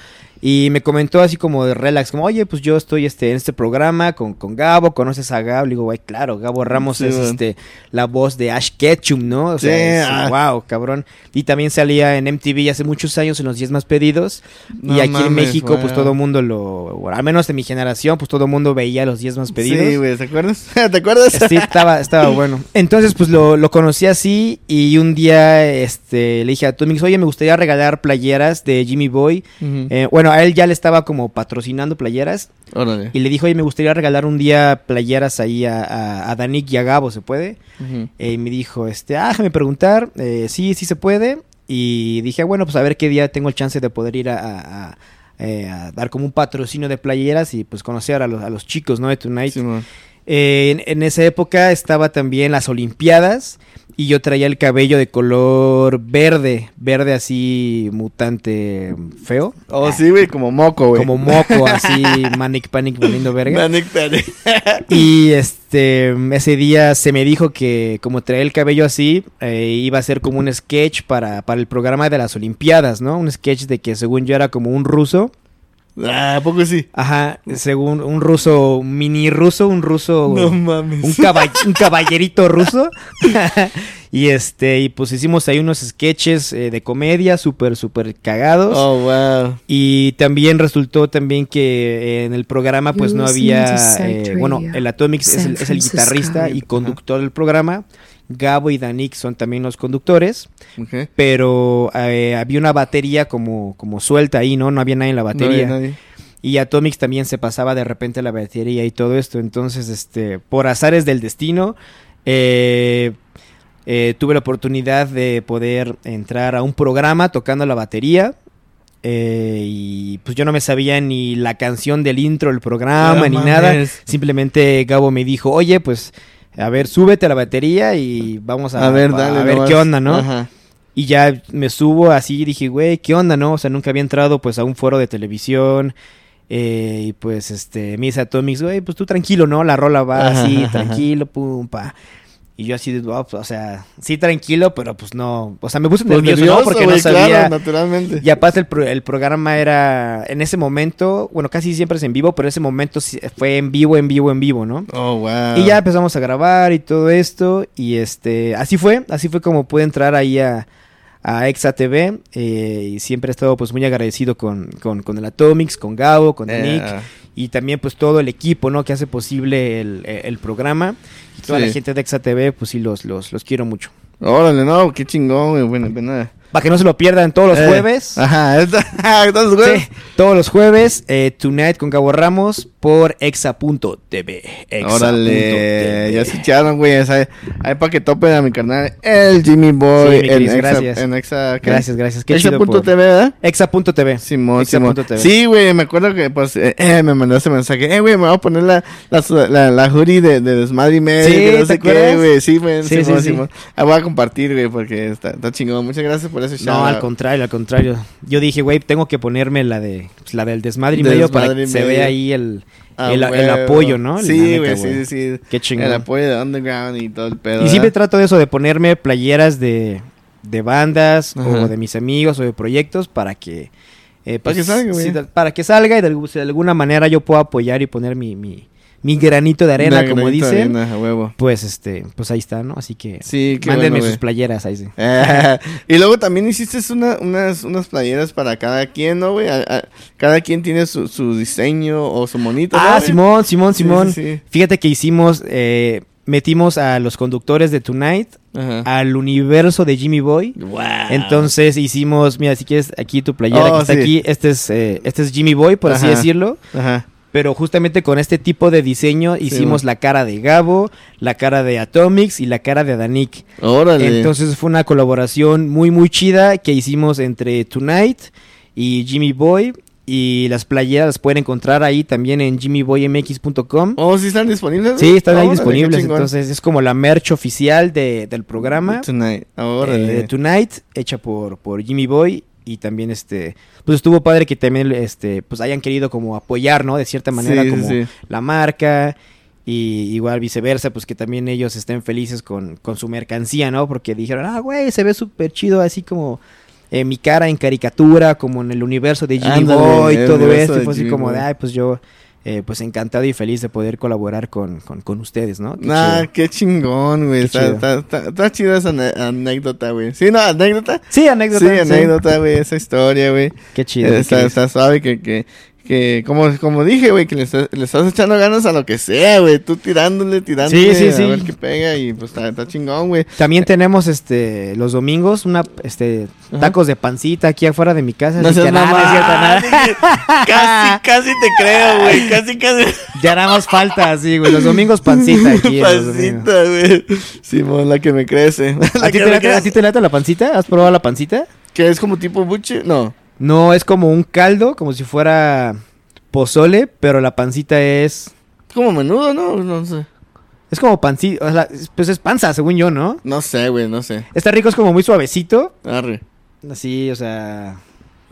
Y me comentó así como de relax, como, oye, pues yo estoy este, en este programa con, con Gabo, ¿conoces a Gabo? Le digo, güey, claro, Gabo Ramos Sí, es este, la voz de Ash Ketchum, ¿no? O sea, es- ah. wow, cabrón. Y también salía en MTV hace muchos años en los 10 más pedidos. No y aquí en México, pues wow. todo el mundo lo, bueno, al menos de mi generación, pues todo el mundo veía los 10 más pedidos. Sí, güey, ¿te acuerdas? ¿Te acuerdas? Sí, estaba, estaba bueno. Entonces, pues lo, lo conocí así y un día este, le dije a Tumix, oye, me gustaría regalar playeras de Jimmy Boy. Eh, bueno, a él ya le estaba como patrocinando playeras Órale. y le dijo, oye, me gustaría regalar un día playeras ahí a, a, a Danik y a Gabo, ¿se puede? Eh, y me dijo, este, ah, déjame preguntar, eh, sí, sí se puede. Y dije, "Ah, bueno, pues a ver qué día tengo el chance de poder ir a, eh, a dar como un patrocinio de playeras y pues conocer a los, a los chicos, ¿no? De Tonight. Simón. Eh, en, en esa época estaba también las Olimpiadas y yo traía el cabello de color verde, verde así mutante feo. Oh, sí, güey, como moco, güey. Como moco, así, manic panic, valiendo verga. Manic Panic. Y este, ese día se me dijo que como traía el cabello así, eh, iba a ser como un sketch para, para el programa de las Olimpiadas, ¿no? Un sketch de que según yo era como un ruso. Ah, ¿a poco sí? Ajá, según un ruso, mini ruso, un ruso... No mames. un, caball- un caballerito ruso. y este, y pues hicimos ahí unos sketches eh, de comedia súper, súper cagados. Oh, wow. Y también resultó también que en el programa pues You're no había, eh, bueno, el Atomics es el, es guitarrista y conductor del programa. Gabo y Danik son también los conductores, pero eh, había una batería como, como suelta ahí, ¿no? No había nadie en la batería. nadie. Y Atomics también se pasaba de repente la batería y todo esto. Entonces, este, por azares del destino, eh, eh, tuve la oportunidad de poder entrar a un programa tocando la batería. eh, y pues yo no me sabía ni la canción del intro del programa No ni mames. nada. Simplemente Gabo me dijo, oye, pues, a ver, súbete a la batería y vamos a, A ver, a dale. ver nomás. qué onda, ¿no? Ajá. Y ya me subo así y dije, güey, ¿qué onda, no? O sea, nunca había entrado pues a un foro de televisión. eh, y pues este, me dice Atomics, güey, pues tú tranquilo, ¿no? La rola va Ajá, así, ajá, tranquilo, pum, pa. Y yo así, de, "Oh, pues, o sea, sí tranquilo, pero pues no. O sea, me puse Pues nervioso, nervioso, ¿no? Porque güey, no sabía. claro, naturalmente. Y aparte el, pro- el programa era, en ese momento, bueno, casi siempre es en vivo, pero ese momento fue en vivo, en vivo, en vivo, ¿no? Oh, wow. Y ya empezamos a grabar y todo esto. Y este, así fue, así fue como pude entrar ahí a, a Exa TV. eh, y siempre he estado pues muy agradecido con, con, con el Atomics, con Gabo, con Eh, Nick. Y también pues todo el equipo, ¿no? Que hace posible el, el programa. Y toda Sí. la gente de Exa TV, pues sí, los, los, los quiero mucho. Órale, no, qué chingón, güey. Bueno, nada. Para que no se lo pierdan todos los Eh, jueves. Ajá, todos los jueves. Sí, todos los jueves, eh, Tonight con Gabo Ramos por exa.tv. Órale, ya escucharon, güey. o sea, Ahí para que topen a mi carnal, el Jimmy Boy. Sí, en Exa, gracias. En Exa, ¿qué? Gracias, gracias. Exa.tv, ¿verdad? Exa.tv. Simón, Simón. Sí, güey, me acuerdo que pues eh, eh, me mandó ese mensaje. Eh, güey, me voy a poner la, la, la, la hoodie de, de desmadre y medio. Sí, que no ¿te sé qué, güey. Sí, güey. Sí, Simón, sí, sí. Simón. Ah, voy a compartir, güey, porque está, está chingón. Muchas gracias por No, al contrario, al contrario. Yo dije, güey, tengo que ponerme la de pues, la del desmadre y medio para que se vea ahí el, Ah, el, apoyo, ¿no? Sí, güey, sí, sí, sí. Qué chingón. El apoyo de Underground y todo el pedo. Y siempre trato de eso, de ponerme playeras de, de bandas Ajá. o de mis amigos o de proyectos para que... eh, Para que salga, güey. sí, da- para que salga y de, de alguna manera yo pueda apoyar y poner mi, mi, mi granito de arena, como dicen, arena, a huevo. pues este, pues ahí está, ¿no? Así que Sí, mándenme bueno, sus playeras ahí sí. Eh, y luego también hiciste una- unas, unas playeras para cada quien, ¿no, güey? Cada quien tiene su, su diseño o su monito. ¿no, Ah? Simón, Simón, Simón. sí, sí. Fíjate que hicimos, eh, metimos a los conductores de Tonight Ajá. al universo de Jimmy Boy. Wow. Entonces hicimos, mira, si quieres, aquí tu playera Oh, que está sí. aquí, este es, eh, este es Jimmy Boy, por así decirlo. Ajá. Pero justamente con este tipo de diseño hicimos la cara de Gabo, la cara de Atomics y la cara de Adanik. Órale. Entonces fue una colaboración muy muy chida que hicimos entre Tonight y Jimmy Boy. Y las playeras las pueden encontrar ahí también en jimmyboymx.com. Oh, ¿sí están disponibles? Sí, están ahí Órale, disponibles. Entonces es como la merch oficial de- del programa. Tonight. eh, Órale. de Tonight, hecha por, por Jimmy Boy. Y también este, pues estuvo padre que también este, pues hayan querido como apoyar, ¿no? De cierta manera Sí, como sí. la marca. Y igual viceversa, pues que también ellos estén felices con, con su mercancía, ¿no? Porque dijeron, ah, güey, se ve súper chido, así como eh, mi cara en caricatura, como en el universo de Jimmy Boy, el todo esto. Y fue así como de, ay, pues yo, eh, pues encantado y feliz de poder colaborar con, con, con ustedes, ¿no? Qué Nah, chido. qué chingón, güey. Está, chido. está, está, está chida esa anécdota, güey. ¿Sí, no? ¿Anécdota? Sí, anécdota. Sí, anécdota, güey. Esa historia, güey. Qué chido. Está, suave que, que, que como, como dije, güey, que le, estás- le estás echando ganas a lo que sea, güey. Tú tirándole, tirándole. Sí, sí, sí. A ver qué pega y pues está, está chingón, güey. También tenemos este los domingos una este Ajá. tacos de pancita aquí afuera de mi casa. No seas no es cierto, nada. Casi, casi te creo, güey. Casi, casi. Ya nada más falta así, güey. Los domingos pancita aquí. Pancita, güey. Simón, la que me crece. La ¿A ti, te ¿A ti te late la pancita? ¿Has probado la pancita? Que es como tipo buche. No. No, es como un caldo, como si fuera pozole, pero la pancita es Como menudo, ¿no? No sé. es como pancita, o sea, es- pues es panza, según yo, ¿no? No sé, güey, no sé. Está rico, es como muy suavecito, Arre. así, o sea,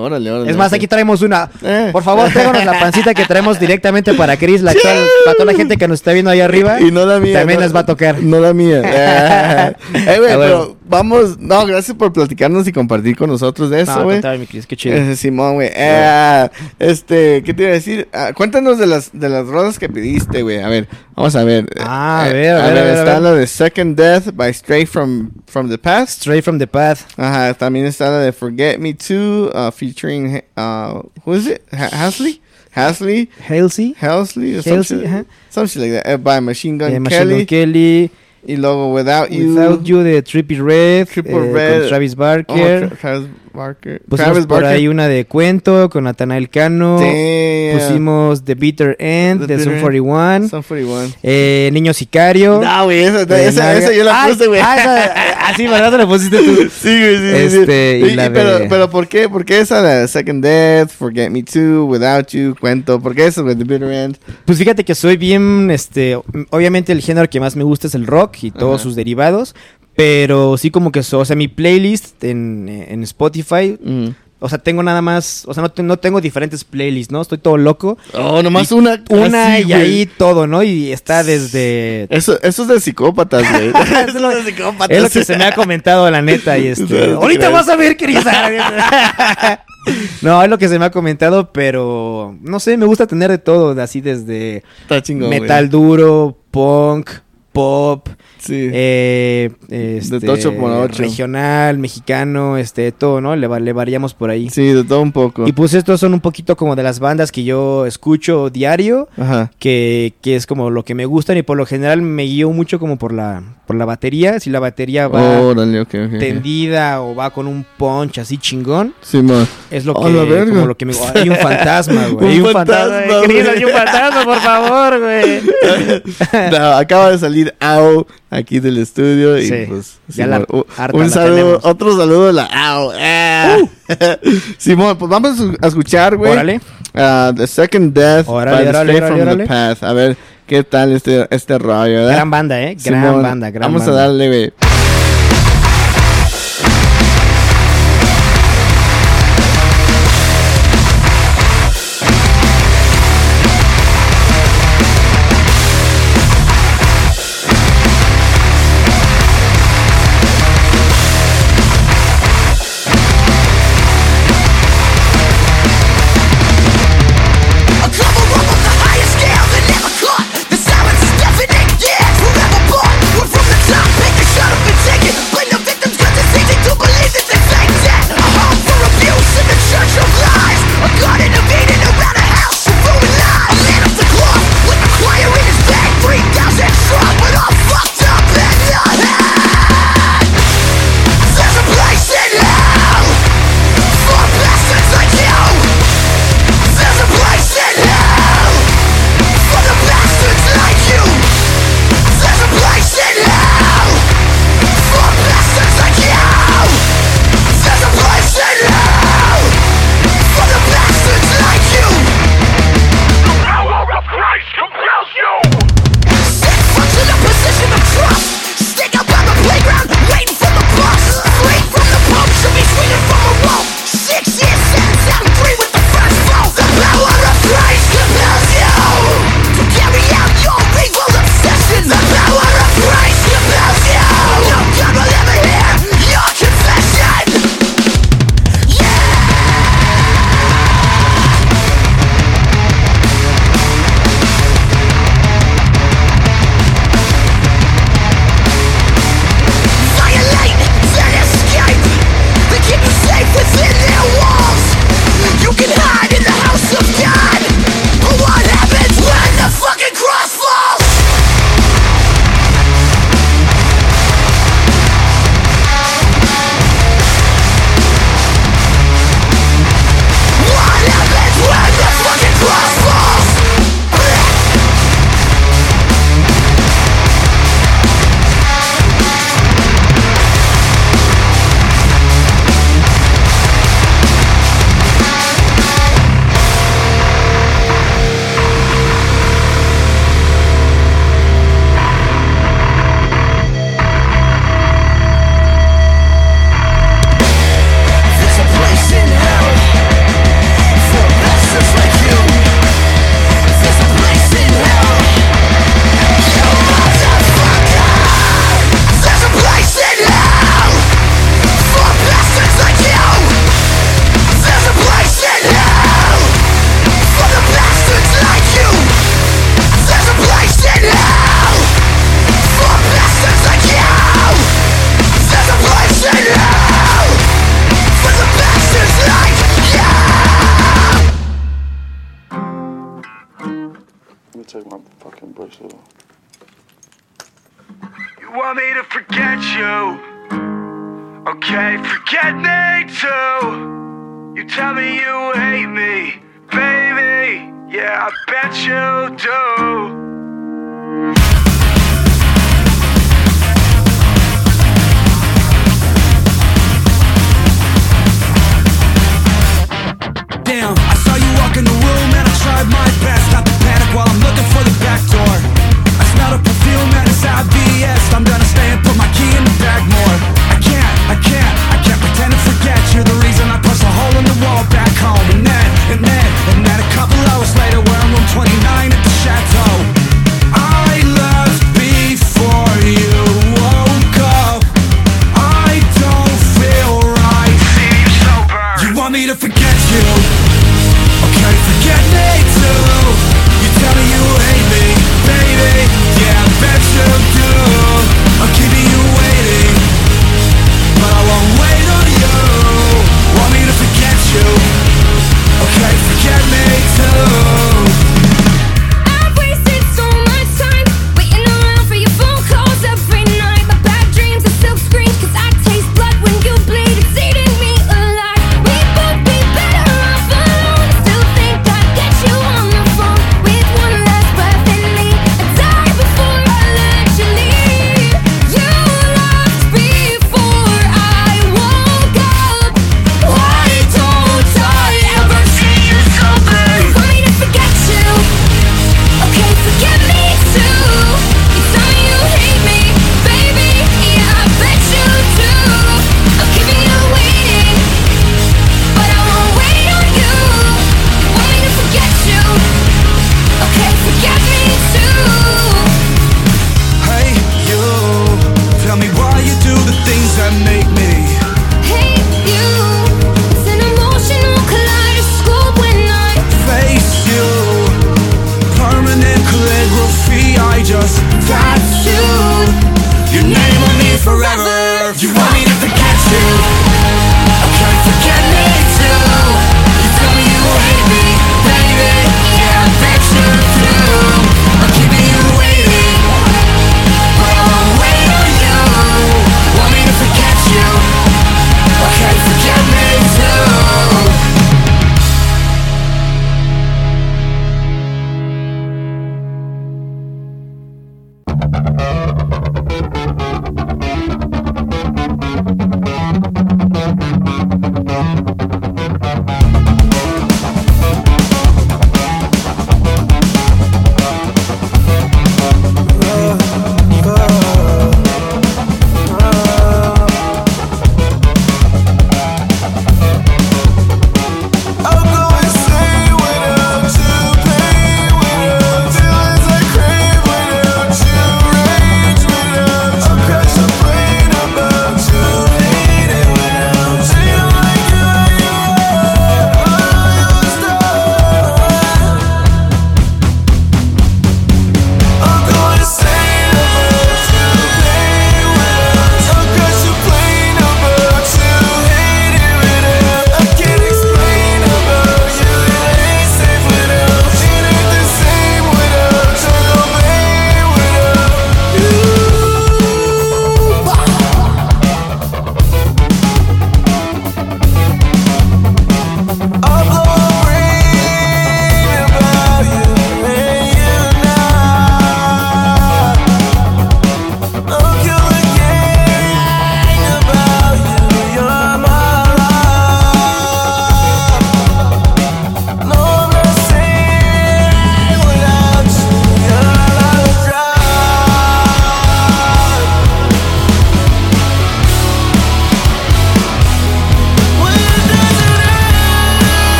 Órale, órale. es más, aquí traemos una. Eh. Por favor, tráiganos la pancita que traemos directamente para Chris, la actual, para toda la gente que nos está viendo ahí arriba. Y no la mía. También no- les va a tocar. No la mía. Eh, eh, güey, pero vamos. No, gracias por platicarnos y compartir con nosotros de eso, No, güey. Chris, qué chido. Eh, Simón, güey. Eh, este, ¿qué te iba a decir? Ah, cuéntanos de las de las rolas que pediste, güey. A ver, vamos a ver. Ah, a Eh, ver, a ver, a ver, a Está ver. la de Second Death by Straight from, from the Past. Straight from the path. Ajá, también está la de Forget Me Too, uh, featuring, uh, who is it? Ha- Hasley? Hasley? Halsey. Halsley? Or some Halsey, shit, ajá. some shit like that. by Machine Gun Machine Kelly. Gun Kelly. Y luego Without You. Without You de Trippy Red. Triple eh, Red. Con Travis Oh, Barker. Tra- Travis Barker. Pusimos Travis por Barker. ahí una de Cuento con Nathanael Cano. Damn. Pusimos The Bitter End The de Bitter 41. Some 41. Eh, Niño Sicario. No, güey, esa, esa, esa yo la puse, güey. Ah, esa- ah, sí, ¿verdad? La pusiste tú. Sí, güey, sí, sí, Este, sí. y la pero, de- pero, ¿por qué? ¿Por qué esa de Second Death, Forget Me Too, Without You, Cuento? ¿Por qué eso, güey, The Bitter End? Pues fíjate que soy bien, este, obviamente el género que más me gusta es el rock y todos Ajá. sus derivados, pero sí como que, o sea, mi playlist en, en Spotify, Mm. o sea, tengo nada más, o sea, no, no tengo diferentes playlists, ¿no? Estoy todo loco. Oh, nomás Y una. Una así, y ahí todo, ¿no? Y está desde... Eso, eso es de psicópatas, güey. Es lo- de psicópatas. Es lo que se me ha comentado, la neta, y este... Ahorita vas a ver, querida. No, es lo que se me ha comentado, pero no sé, me gusta tener de todo, así desde Está chingón, metal duro, punk, pop, Sí. eh, este, De ocho por ocho. regional, mexicano, este, todo, ¿no? Le, le variamos por ahí. sí, de todo un poco. Y pues estos son un poquito como de las bandas que yo escucho diario, Ajá. que, que es como lo que me gustan y por lo general me guío mucho como por la, por la batería. Si la batería va tendida o va con un punch así chingón, es lo ¡A que, la verga! como lo que me Hay un fantasma, güey. Un Hay un fantasma, fantasma, güey. Querido, güey. hay un fantasma, por favor, güey. No, acaba de salir AO aquí del estudio y Sí, pues la- un saludo. Uh. otro saludo la AO. Ah. Simón, pues vamos a escuchar, güey. Órale. uh, the Second Death by the from the Path. A ver qué tal este este rollo, ¿verdad? Gran banda, eh. Gran Simón, banda, gran Vamos banda. a darle, güey.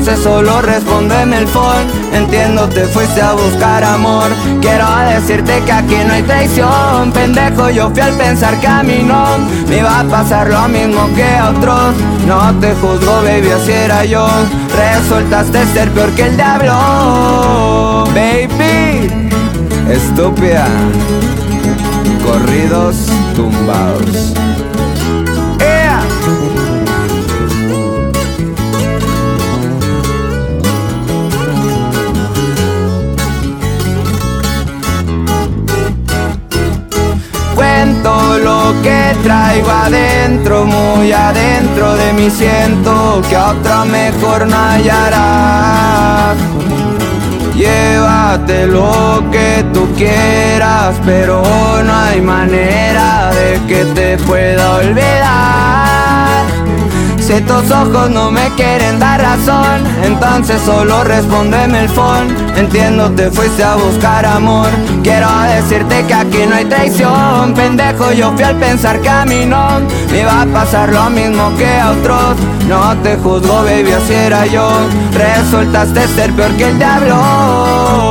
Entonces solo respóndeme el phone. Entiendo te fuiste a buscar amor. Quiero decirte que aquí no hay traición, pendejo. Yo fui al pensar que a mí no me iba a pasar lo mismo que a otros. No te juzgo, baby, así era yo. Resultaste ser peor que el diablo, baby. Estúpida. Corridos tumbados. Lo que traigo adentro, muy adentro de mí siento que a otra mejor no hallarás. Llévate lo que tú quieras, pero no hay manera de que te pueda olvidar. Si tus ojos no me quieren dar razón, entonces solo respóndeme el phone. Entiendo te fuiste a buscar amor. Quiero decirte que aquí no hay traición, pendejo. Yo fui al pensar que me iba a pasar lo mismo que a otros. No te juzgo, baby, así era yo. Resultaste ser peor que el diablo.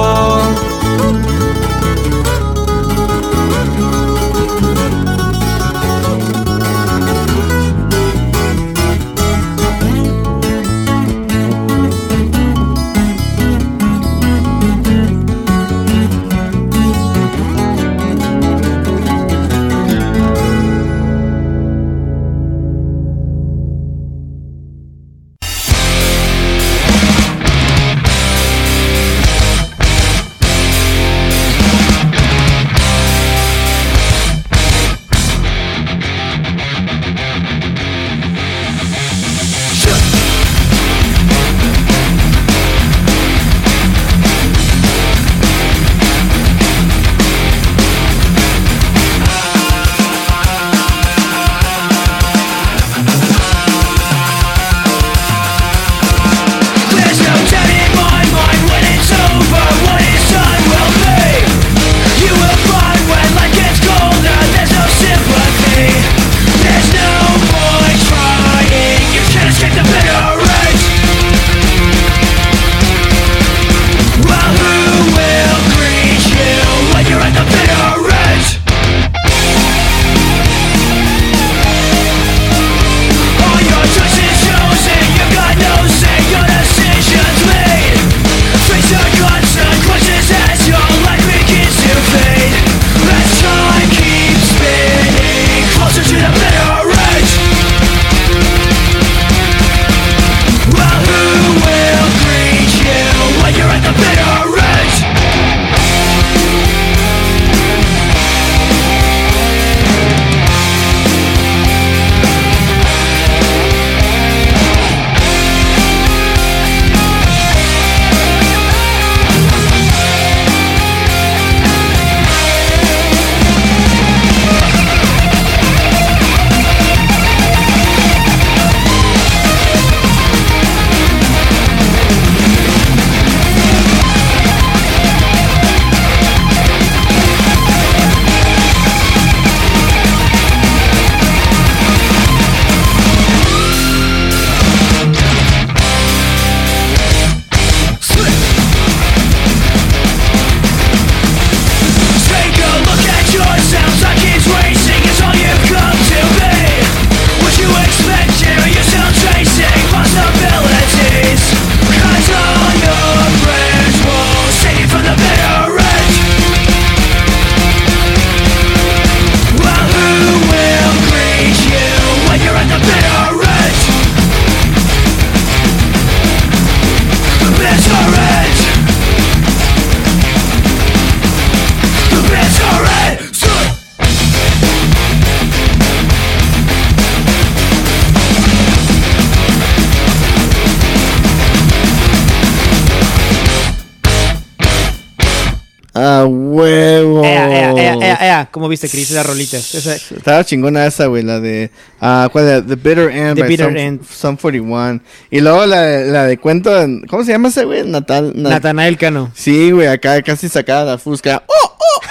¿Cómo viste, Chris? Las rolitas. Esa- Estaba chingona esa, güey, la de... ah ¿Cuál era? The Bitter End. The by Bitter Sum, End. Sum 41. Y luego la, la de cuento... ¿Cómo se llama ese, güey? Natal... Na- Natanael Cano. Sí, güey, acá casi sacada la fusca. ¡Oh!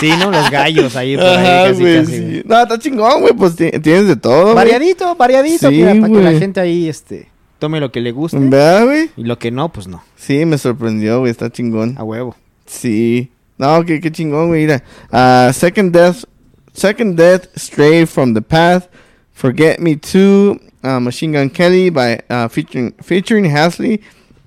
Sí, ¿no? Los gallos ahí por ahí Ajá, casi, güey, casi, sí. No, está chingón, güey, pues ti- tienes de todo. Variadito, variadito, Sí, mira, para que la gente ahí, este, tome lo que le guste. ¿Verdad, güey? Y lo que no, pues no. Sí, me sorprendió, güey, está chingón. A huevo. Sí. No, qué, qué chingón, güey. Mira. Ah, second Death. Second Death, Stray from the Path. Forget Me Too. uh, Machine Gun Kelly by uh, featuring featuring Hasley.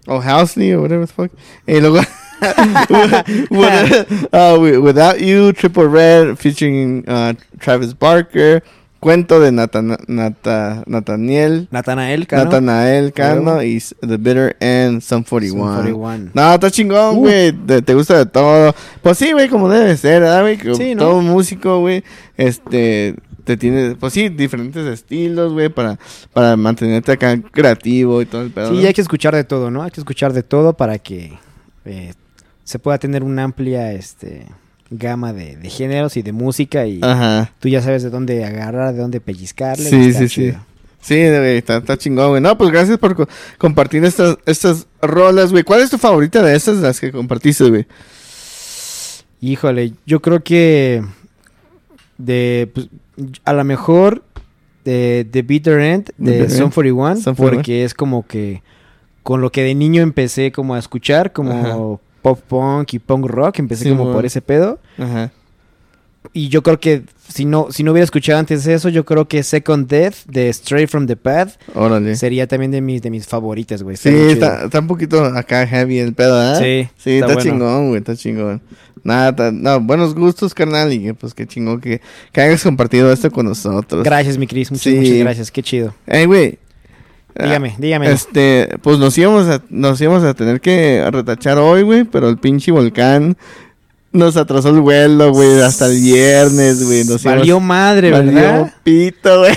O Housley or whatever the fuck. Hey, luego. With- uh, Without You, Triple Red, featuring uh, Travis Barker. Cuento de Natana- Nata- Nathaniel. Natanael Cano. Natanael Cano y The Bitter End, Sum 41. Sum 41. No, está chingón, Uh. güey. Te, te gusta de todo. Pues sí, güey, como debe ser, ¿verdad, güey? Sí, ¿no? Todo músico, güey. Este. Te tiene, pues sí, diferentes estilos, güey, para, para mantenerte acá creativo y todo el pedo. Sí, ¿no? hay que escuchar de todo, ¿no? Hay que escuchar de todo para que eh, se pueda tener una amplia este, gama de, de géneros y de música y Ajá. tú ya sabes de dónde agarrar, de dónde pellizcarle. Sí, sí, sí. Sí, güey, está, está chingón, güey. No, pues gracias por co- compartir estas, estas rolas, güey. ¿Cuál es tu favorita de estas, las que compartiste, güey? Híjole, yo creo que de pues, a lo mejor de, de Bitter End de End, 41 Sum 41. porque es como que con lo que de niño empecé como a escuchar como Ajá. Pop punk y punk rock, empecé Sí, como mo. por ese pedo Ajá. y yo creo que si no si no hubiera escuchado antes eso, yo creo que Second Death de Straight from the Path Órale. sería también de mis de mis favoritas, güey. Sí, está, está un poquito acá heavy el pedo, ¿eh? Sí, Sí, está está, bueno. chingón, güey, está chingón. Nada, no, buenos gustos, carnal, y pues qué chingón que, que hayas compartido esto con nosotros. Gracias, mi Cris, muchas Sí. muchas gracias, qué chido. Ey, güey. Dígame, ah, dígame. Este, pues nos íbamos a, nos íbamos a tener que retachar hoy, güey, pero el pinche volcán nos atrasó el vuelo, güey, hasta el viernes, güey. Nos íbamos- Valió madre, Valió ¿verdad? pito, güey.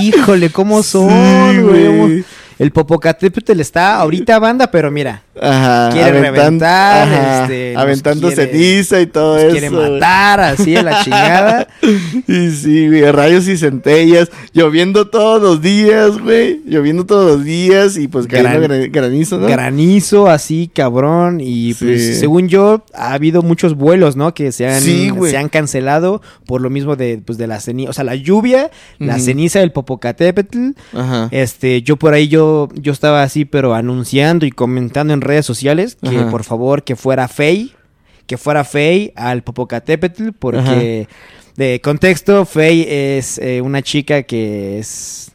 Híjole, ¿cómo son, Sí, güey? güey. El Popocatépetl está ahorita banda, pero mira, Ajá. Quiere reventar, ajá, este, aventando quiere- ceniza y todo nos eso. quiere matar así a la chingada. Y sí, güey, rayos y centellas, lloviendo todos los días, güey, lloviendo todos los días y pues Gran- granizo, ¿no? Granizo así, cabrón. Y pues, Sí. según yo, ha habido muchos vuelos, ¿no? Que se han, Sí, se han cancelado por lo mismo de, pues, de la ceniza. O sea, la lluvia, la ceniza del Popocatépetl. Ajá. Este, yo por ahí yo, yo estaba así, pero anunciando y comentando en redes sociales que Ajá. por favor que fuera Fey, que fuera Fey al Popocatépetl, porque de contexto, Fey es eh, una chica que es...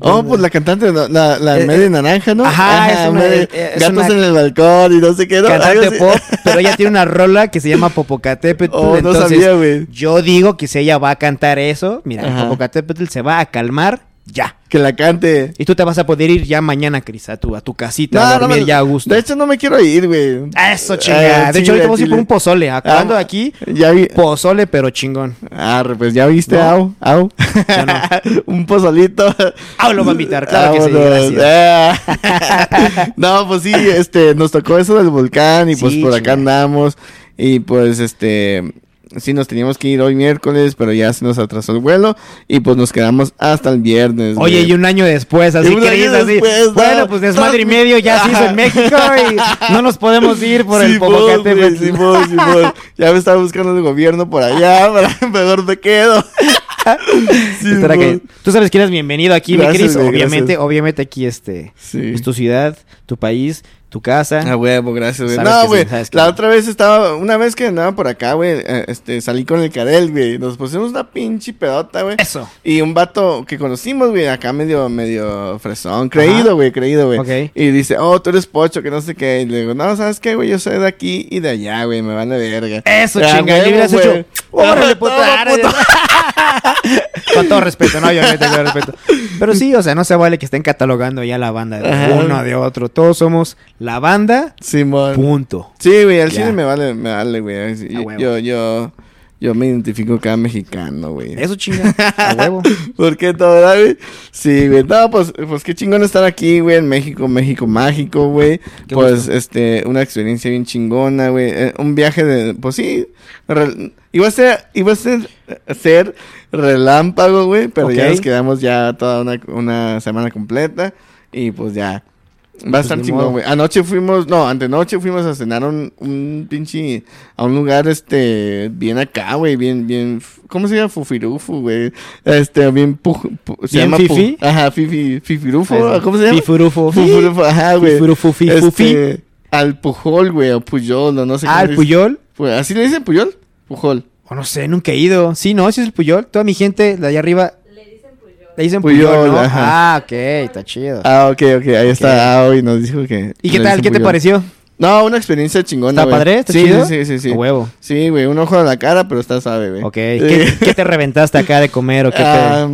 Oh, pues la cantante, la, la, Eh, media eh, naranja, ¿no? ajá, es una- media- es gatos una- en el balcón y no sé qué, ¿no? Cantante pop, pero ella tiene una rola que se llama Popocatépetl. Oh, no entonces, sabía, güey. Yo digo que si ella va a cantar eso, mira, Ajá. Popocatépetl se va a calmar ya. Que la cante. Y tú te vas a poder ir ya mañana, Cris, a tu, a tu casita, No, a no dormir me- ya a gusto. De hecho, no me quiero ir, güey. Eso, chingada. Ah, de hecho, ahorita vamos a ir por un pozole. Acabando Ah, de aquí, Ya vi. pozole, pero chingón. Arre, pues ya viste, No. au, au. Un pozolito. Ah, lo va a invitar, claro que sí, gracias. Ah. no, pues sí, este, nos tocó eso del volcán y pues por acá chingada. andamos. Y pues, este, sí nos teníamos que ir hoy miércoles, pero ya se nos atrasó el vuelo y pues nos quedamos hasta el viernes. Oye, güey. y un año después, así que año así. después, no. bueno, pues desmadre y medio ya se hizo en México y no nos podemos ir por el Simón, Popocatépetl. güey, Simón, Simón. Ya me estaba buscando el gobierno por allá, para mejor me quedo. Espera que- tú sabes que eres bienvenido aquí, mi Cris. Obviamente, gracias. obviamente aquí este Sí. es tu ciudad, tu país, tu casa. A huevo, gracias, güey. No, sí, güey. la otra vez estaba, una vez que andaba por acá, güey, eh, este, salí con el Karel, güey. Nos pusimos una pinche pedota, güey. Eso. Y un vato que conocimos, güey, acá medio, medio fresón. Creído, güey, creído, güey. Ok. Y dice, oh, tú eres pocho, que no sé qué. Y le digo, no, ¿sabes qué, güey? Yo soy de aquí y de allá, güey. Me vale verga. Eso, Ya, chinga. Y le huevo, hubieras güey. hecho. Órale, puto. Con todo respeto, ¿no? Obviamente, con respeto. Pero sí, o sea, no se vale que estén catalogando ya la banda de Ajá. uno de otro. Todos somos la banda, Simón. punto. Sí, güey, al Ya. chile me vale, me vale, güey. Yo, yo, yo me identifico cada mexicano, güey. Eso chinga, a huevo. ¿Por qué todo, güey? Sí, güey. No, pues, pues qué chingón estar aquí, güey, en México, México mágico, güey. Pues, gusto. este, una experiencia bien chingona, güey. Eh, un viaje de, pues sí, re- iba a ser, iba a ser, ser relámpago, güey, pero ya nos quedamos ya toda una, una semana completa y pues ya. Va a estar ni chingón, güey. Anoche fuimos, no, antenoche fuimos a cenar un, un pinche, a un lugar, este, bien acá, güey, bien, bien, ¿cómo se llama? Fufirufu, güey. Este, bien, pu- pu- se ¿Bien llama fifi? Ajá, fifi, fifirufo. ¿cómo se llama? Fifurufo. Fufurufo, ajá, güey. Fifurufu, fi- fufi. Este, al Pujol, güey, o Puyol, o no sé Ah, dice. Puyol. Pues, ¿Así le dicen Puyol? Pujol. O no sé, nunca he ido. Sí, no, ese es el Puyol. Toda mi gente de allá arriba. Le dicen Puyol, Puyol, ¿no? Ah, ok, está chido. Ah, ok, ok, ahí está Ao y nos dijo que... ¿Y qué tal? ¿Qué te pareció? No, una experiencia chingona, ¿Está padre? ¿Está sí, chido? Sí, sí, sí, huevo. Sí, güey, un ojo a la cara, pero está suave, güey. Ok. ¿Qué, qué te reventaste acá de comer o qué te... Ah,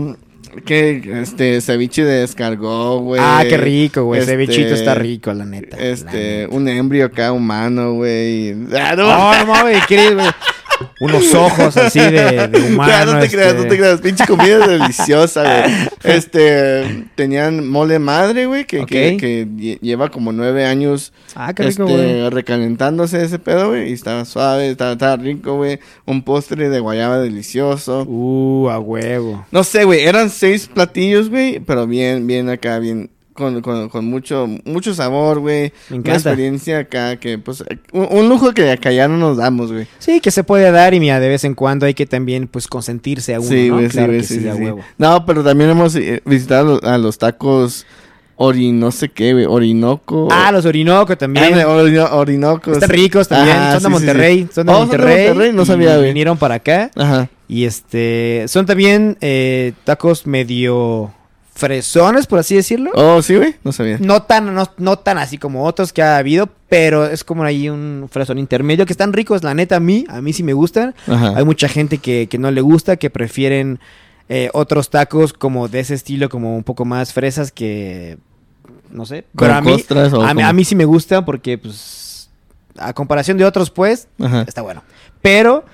que, este, ceviche de escargot, güey. Ah, qué rico, güey. Este, bichito está rico, la neta. la Este, neta. un embrio acá humano, güey. Ah, no, No, no mames, ¿qué güey? Unos ojos así de, de humano. Ya, no te creas, este. no te creas. Pinche comida deliciosa, güey. Este, tenían mole madre, güey, que, que, lleva como nueve años Ah, qué rico, este, recalentándose ese pedo, güey. Y estaba suave, estaba, estaba rico, güey. Un postre de guayaba delicioso. Uh, a huevo. No sé, güey, eran seis platillos, güey, pero bien, bien acá, bien, con, con, con mucho, mucho sabor, güey. Me Una experiencia acá que, pues, un, un lujo que acá ya no nos damos, güey. Sí, que se puede dar y mira, de vez en cuando hay que también, pues, consentirse a uno, Sí, sí, Claro güey, que sí, sí, sí, sí. huevo. No, pero también hemos eh, visitado a los tacos Ori, no sé qué, güey, Orinoco. Ah, los Orinoco también. Ah, Orino- Orinocos. Están ricos también, Ajá, son de sí, sí, sí. Monterrey, son de Oh, Monterrey. no sabía, güey. Vinieron para acá Ajá. y este, son también eh, tacos medio fresones, por así decirlo. Oh, sí, güey, no sabía. No tan, no, no tan así como otros que ha habido, pero es como ahí un fresón intermedio que están ricos, la neta, a mí, a mí sí me gustan. Ajá. Hay mucha gente que, que no le gusta, que prefieren eh, otros tacos como de ese estilo, como un poco más fresas que, no sé. ¿Como Pero a mí, o a, mí- como? a mí sí me gusta porque, pues, a comparación de otros, pues, Ajá. está bueno. Pero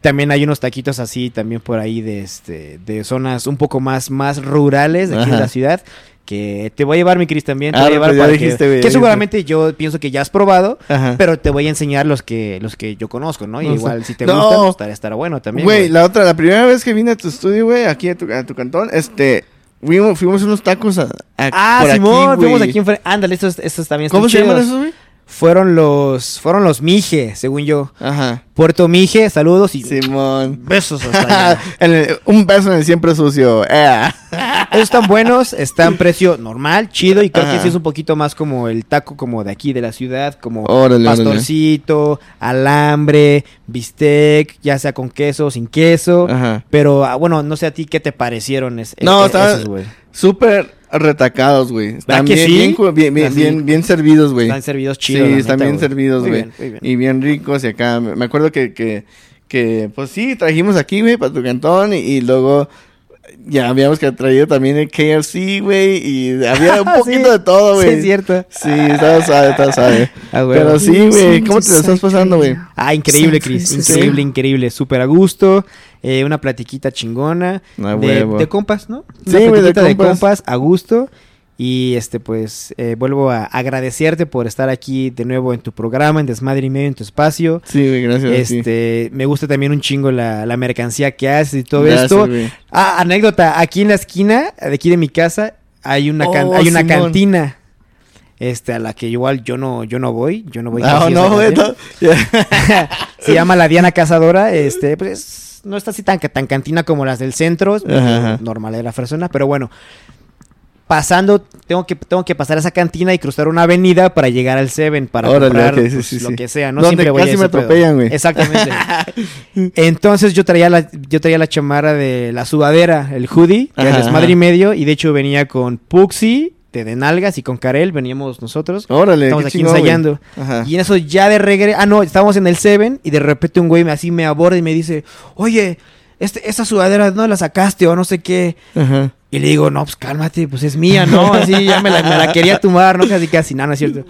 también hay unos taquitos así, también por ahí de, este, de zonas un poco más, más rurales de aquí de Ajá. la ciudad. Que te voy a llevar, mi Cris, también. Te Ah, voy a llevar pues para dijiste, que, güey, que seguramente yo pienso que ya has probado, Ajá. pero te voy a enseñar los que, los que yo conozco, ¿no? Y No sé. igual si te No. gustan, pues estará, estará bueno también. Güey, la otra, la primera vez que vine a tu estudio, güey, aquí a tu, a tu cantón, este, fuimos, fuimos unos tacos a, a- Ah, por Simón, aquí, fuimos aquí enfrente. Ándale, estos, estos también están ¿Cómo se llaman esos, güey? Fueron los, fueron los Mije, según yo. Ajá. Puerto Mije, saludos y Simón. besos hasta allá. El- un beso en el siempre sucio. Eh. Están buenos, están precio normal, chido y creo que sí es un poquito más como el taco como de aquí de la ciudad, como Órale, pastorcito, alambre, bistec, ya sea con queso o sin queso. Ajá. Pero ah, bueno, no sé a ti qué te parecieron es- No, es- estaban esos, güey. súper retacados, güey. Están bien, sí? bien, cu- bien, bien, servidos, güey. Están servidos chidos. Sí, están neta, bien servidos, güey. Y bien ricos. Y acá, me me acuerdo que, que, que pues sí, trajimos aquí, güey, para tu cantón. Y, y luego ya habíamos que traído también el KFC, güey. Y había un Sí, poquito de todo, güey. Sí, es cierto. Sí, estaba suave, estaba suave. Ah. Pero sí, güey, ¿cómo te lo estás pasando, güey? Ah, increíble. Francisco. Increíble, increíble. Súper a gusto. Eh, una platiquita chingona. A de, huevo. de compas, ¿no? Sí, Una güey, de platiquita de compas. compas a gusto. Y este, pues, eh, vuelvo a agradecerte por estar aquí de nuevo en tu programa, en Desmadre y Medio, en tu espacio. Sí, gracias. a ti. Este, me gusta también un chingo la, la mercancía que haces y todo Gracias, esto. güey. Ah, anécdota, aquí en la esquina de aquí de mi casa hay una, can- Oh, hay una Simón. cantina. Este, a la que igual yo no, yo no voy, yo no voy Ah, no, güey. cantina. no. Se llama la Diana Cazadora. Este, pues no está así tan, tan cantina como las del centro. es Ajá, ajá. Normal de la persona, pero bueno. Pasando, tengo que, tengo que pasar esa cantina y cruzar una avenida para llegar al Seven, para Órale, comprar sí, pues, sí, lo que sea, ¿no? Siempre voy a casi me atropellan, güey. Exactamente. Entonces yo traía la, yo traía la chamarra de la sudadera, el hoodie, que Ajá, ajá. y medio, y de hecho venía con Puxi, de, de nalgas, y con Karel, veníamos nosotros. Órale, Estamos aquí ensayando. Ajá. Y en eso ya de regreso. Ah, no, estábamos en el Seven y de repente un güey me- así me aborda y me dice: Oye, este, esa sudadera no la sacaste o no sé qué. Ajá. Y le digo: No, pues cálmate, pues es mía, ¿no? Así ya me la, me la quería tumbar, ¿no? Casi, casi, nada, no es cierto.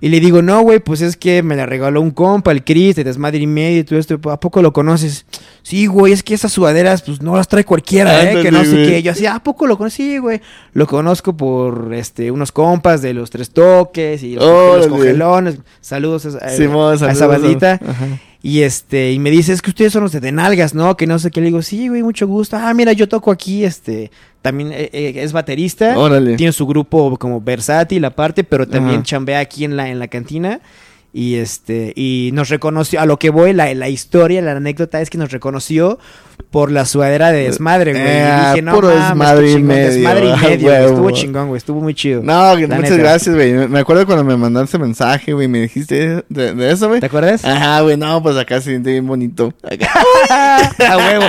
Y le digo, no, güey, pues es que me la regaló un compa, el Chris, de Desmadre y Medio y todo esto. ¿A poco lo conoces? Sí, güey, es que esas sudaderas, pues no las trae cualquiera, ¿eh? Que no sé güey. qué. Yo así, ¿a poco lo conocí? Sí, güey. Lo conozco por este unos compas de los tres toques y los, cogelones. Saludos a, a- Simón, a esa bandita. Ajá. Y este, y me dice, es que ustedes son los de Denalgas, ¿no? Que no sé qué. Le digo, sí, güey, mucho gusto. Ah, mira, yo toco aquí, este, también eh, eh, es baterista. Órale. Tiene su grupo como versátil aparte, pero también Ajá. chambea aquí en la, en la cantina. Y este, y nos reconoció, a lo que voy, la, la historia, la anécdota es que nos reconoció por la sudadera de desmadre, güey. Eh, y dije, no, puro mames, qué desmadre y medio, Desmadre y ah, medio, Estuvo chingón, güey. Estuvo muy chido. No, que muchas neta. gracias, güey. Me acuerdo cuando me mandaste mensaje, güey, me dijiste de, de eso, güey. ¿Te acuerdas? Ajá, güey, no, pues acá se siente bien bonito. Acá. a huevo.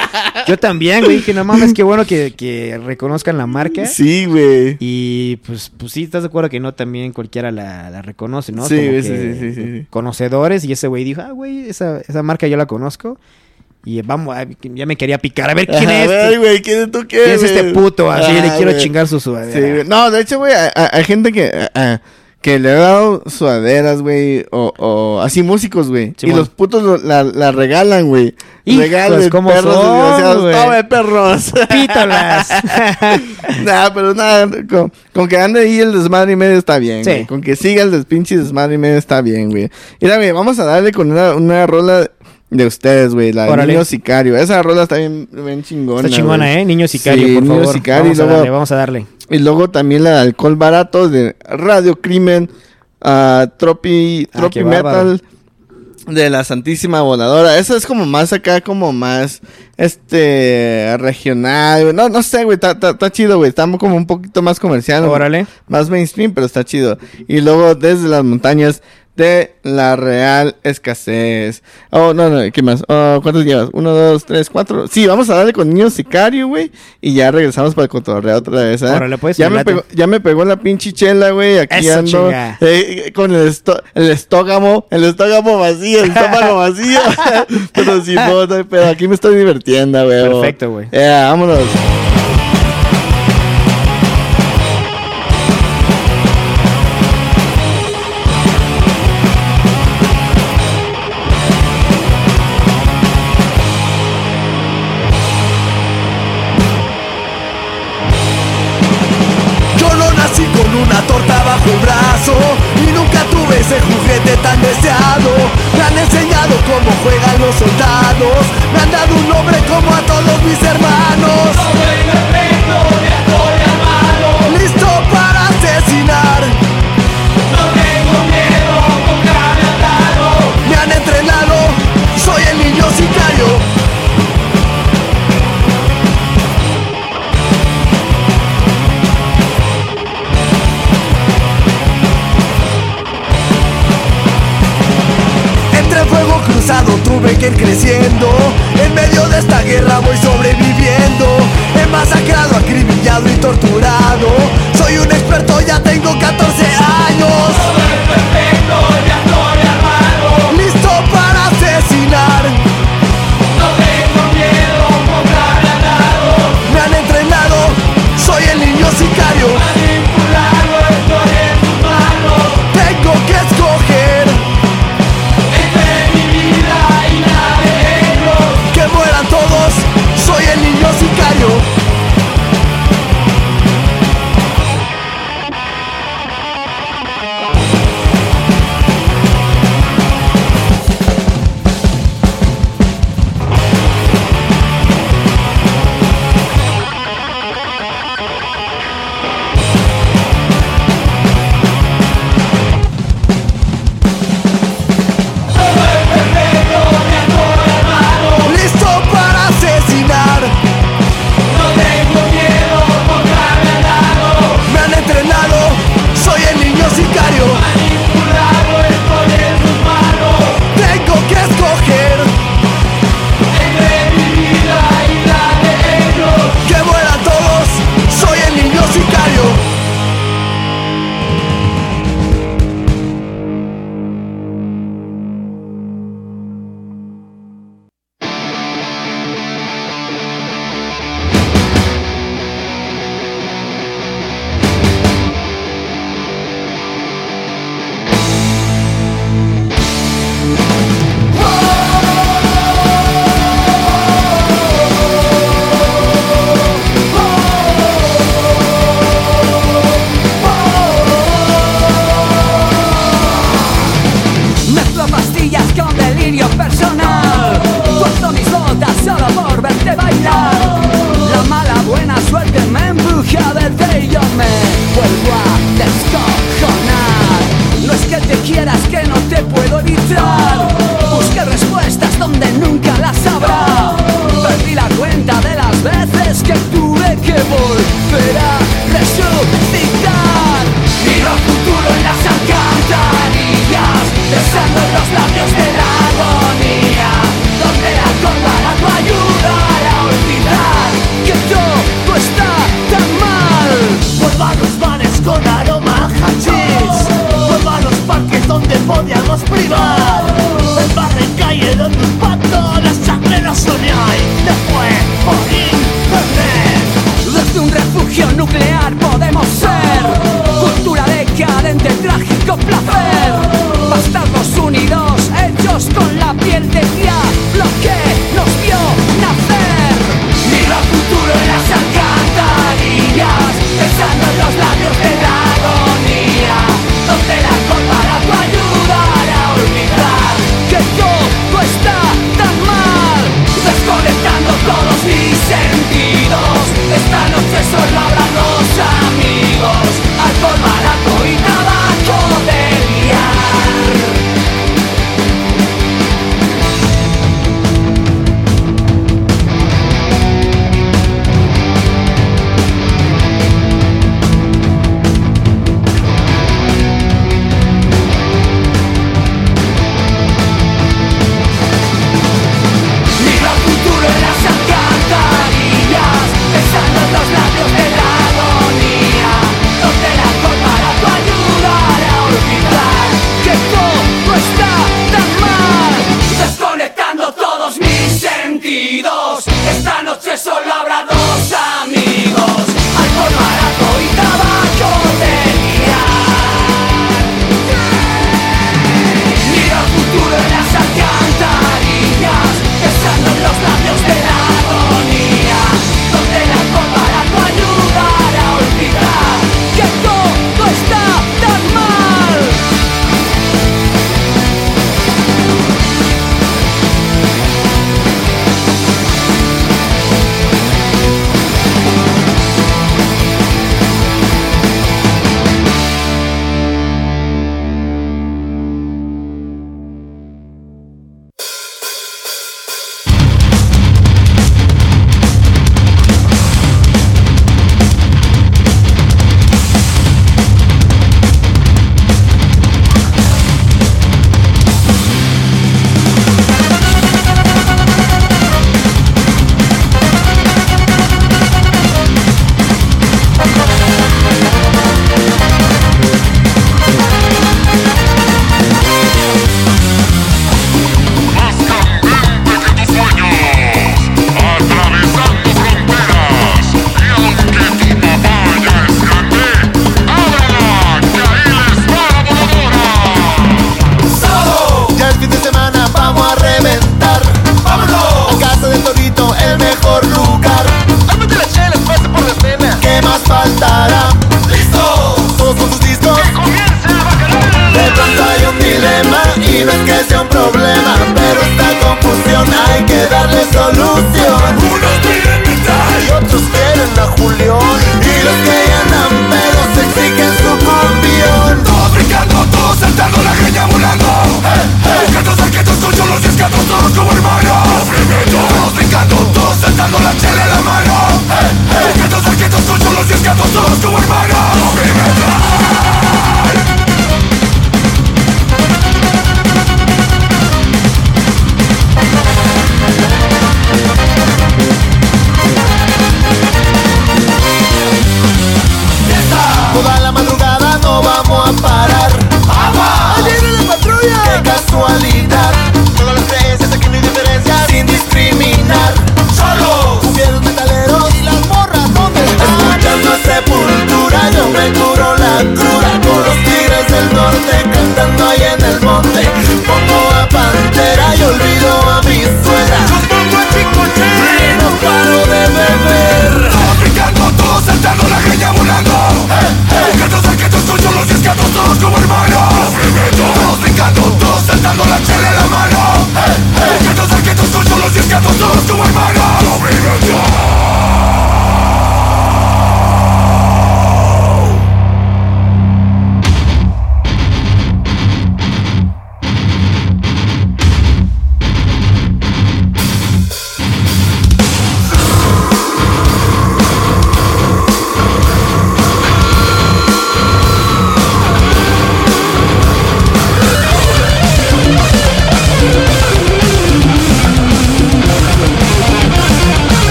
Yo también, güey. Dije, no mames, qué bueno que, que reconozcan la marca. Sí, güey. Y pues, pues sí, ¿estás de acuerdo que no también cualquiera la, la reconoce, no? Sí, Como que sí, sí, sí, sí, sí. Conocedores, y ese güey dijo, ah, güey, esa, esa marca yo la conozco. Y vamos, ya me quería picar. A ver, ¿quién Ajá, es? Este? güey, ¿quién es tú qué? ¿Quién es este puto? Así le quiero chingar su sudadera. No, de hecho, güey, hay, gente que, que le ha dado sudaderas, güey, o, o así músicos, güey. y los putos lo- la, la regalan, güey. Regalan ¿cómo perros son? Tome, perros. Pítolas. nah, pero nada, con, con que ande ahí el desmadre y medio está bien, Sí. Con que siga el des- pinche desmadre y medio está bien, güey. Mira, güey, vamos a darle con una, una rola de ustedes, güey. La de. Niño Sicario. Esa rola está bien, bien chingona, Está chingona. ¿eh? Niño sicario, Sí, por Niño favor. Sicario, vamos, y a darle, vamos a darle. y luego también la de alcohol barato de Radio Crimen, ah, Tropi, Ah, Tropi qué bárbaro. Metal de la Santísima Voladora. Eso es como más acá, como más este regional. güey. No, no sé, güey. Está chido, güey. Está como un poquito más comercial. Órale. Más mainstream, pero está chido. Y luego desde las montañas de la Real Escasez. Oh, no, no, ¿qué más? Oh, ¿Cuántos llevas? Uno, dos, tres, cuatro. Sí, vamos a darle con Niño Sicario, güey. Y ya regresamos para el cotorreo otra vez, ¿eh? Órale, pues, ya, me pegó, ya me pegó la pinche chela, güey. Aquí Eso, ando. eh, con el, esto- el estógamo, el estógamo vacío, el estómago vacío. pero sí, no, pedo. Aquí me estoy divirtiendo, güey. Perfecto, güey. Vámonos. Cómo juegan los soldados, me han dado un nombre como a todos mis hermanos. Creciendo. En medio de esta guerra voy sobreviviendo. He masacrado, acribillado y torturado. Soy un experto, ya tengo 14 veces que tuve que volver a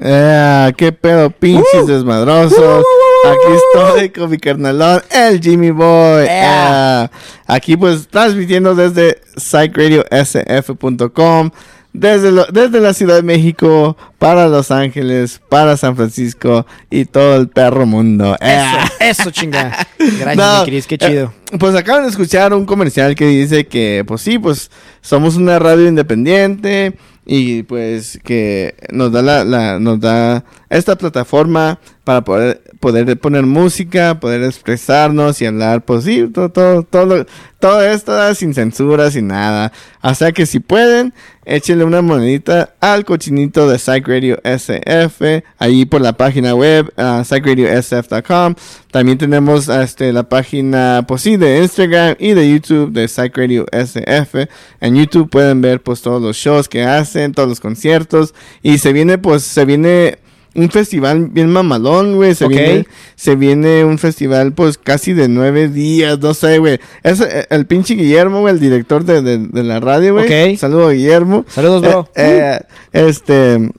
Eh, qué pedo, pinches desmadrosos. Aquí estoy con mi carnalón, el Jimmy Boy. Eh, aquí pues transmitiendo desde psychradiosf.com. Desde, lo- desde la Ciudad de México, para Los Ángeles, para San Francisco y todo el perro mundo. Eh. Eso, eso chinga. Gracias, No, mi Cris, qué chido. eh, pues acaban de escuchar un comercial que dice que, pues sí, pues somos una radio independiente y pues que nos da la, la- nos da esta plataforma para poder poder poner música, poder expresarnos y hablar, pues sí, todo todo todo, todo esto sin censura, sin nada. O sea que si pueden, échenle una monedita al cochinito de Psych Radio SF, ahí por la página web, uh, psychradiosf.com. También tenemos este, la página, pues sí, de Instagram y de YouTube de Psych Radio SF. En YouTube pueden ver pues todos los shows que hacen, todos los conciertos. Y se viene, pues, se viene un festival bien mamalón, güey. Se Ok. viene se viene un festival, pues, casi de nueve días, no sé, güey. Es eh, el pinche Guillermo, güey, el director de, de- de la radio, güey. Ok. Saludos, Guillermo. Saludos, bro. Eh, eh, este...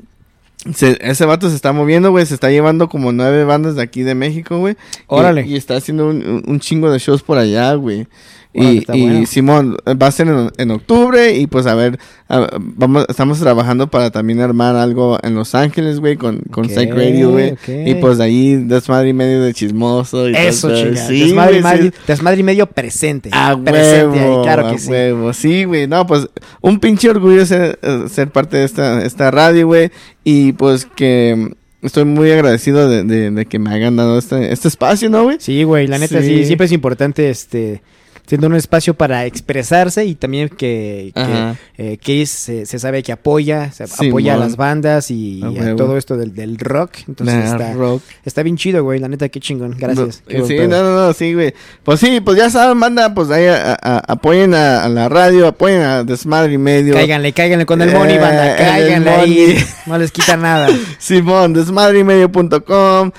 se- ese vato se está moviendo, güey. Se está llevando como nueve bandas de aquí de México, güey. Órale. Y, está haciendo un- un chingo de shows por allá, güey. Y, y bueno. Simón va a ser en, en octubre y pues a ver, a- vamos, estamos trabajando para también armar algo en Los Ángeles, güey, con, con Ok, Psych Radio, güey. Y pues de ahí desmadre y medio de chismoso. Y Eso, todo, chinga. Sí, desmadre, y güey, sí. desmadre y medio presente. A presente huevo, ahí, claro a que sí. huevo. Sí, güey. No, pues un pinche orgullo ser, ser parte de esta, esta radio, güey. Y pues que estoy muy agradecido de, de- de que me hayan dado este, este espacio, ¿no, güey? Sí, güey, la neta sí. Sí. siempre es importante este siendo un espacio para expresarse y también que, que, eh, Chris se, se sabe que apoya, se apoya a las bandas y A todo esto del, del rock. Entonces Nah, está, rock. está bien chido, güey, la neta, qué chingón. Gracias. Qué No, sí, no, no, no, sí, güey. Pues sí, pues ya saben, banda, pues ahí a- a- apoyen a, a la radio, apoyen a Desmadre y Medio. Cáiganle, cáiganle con el Eh, money, banda. el Cáiganle ahí. No les quita nada. Simón, desmadreymedio.com,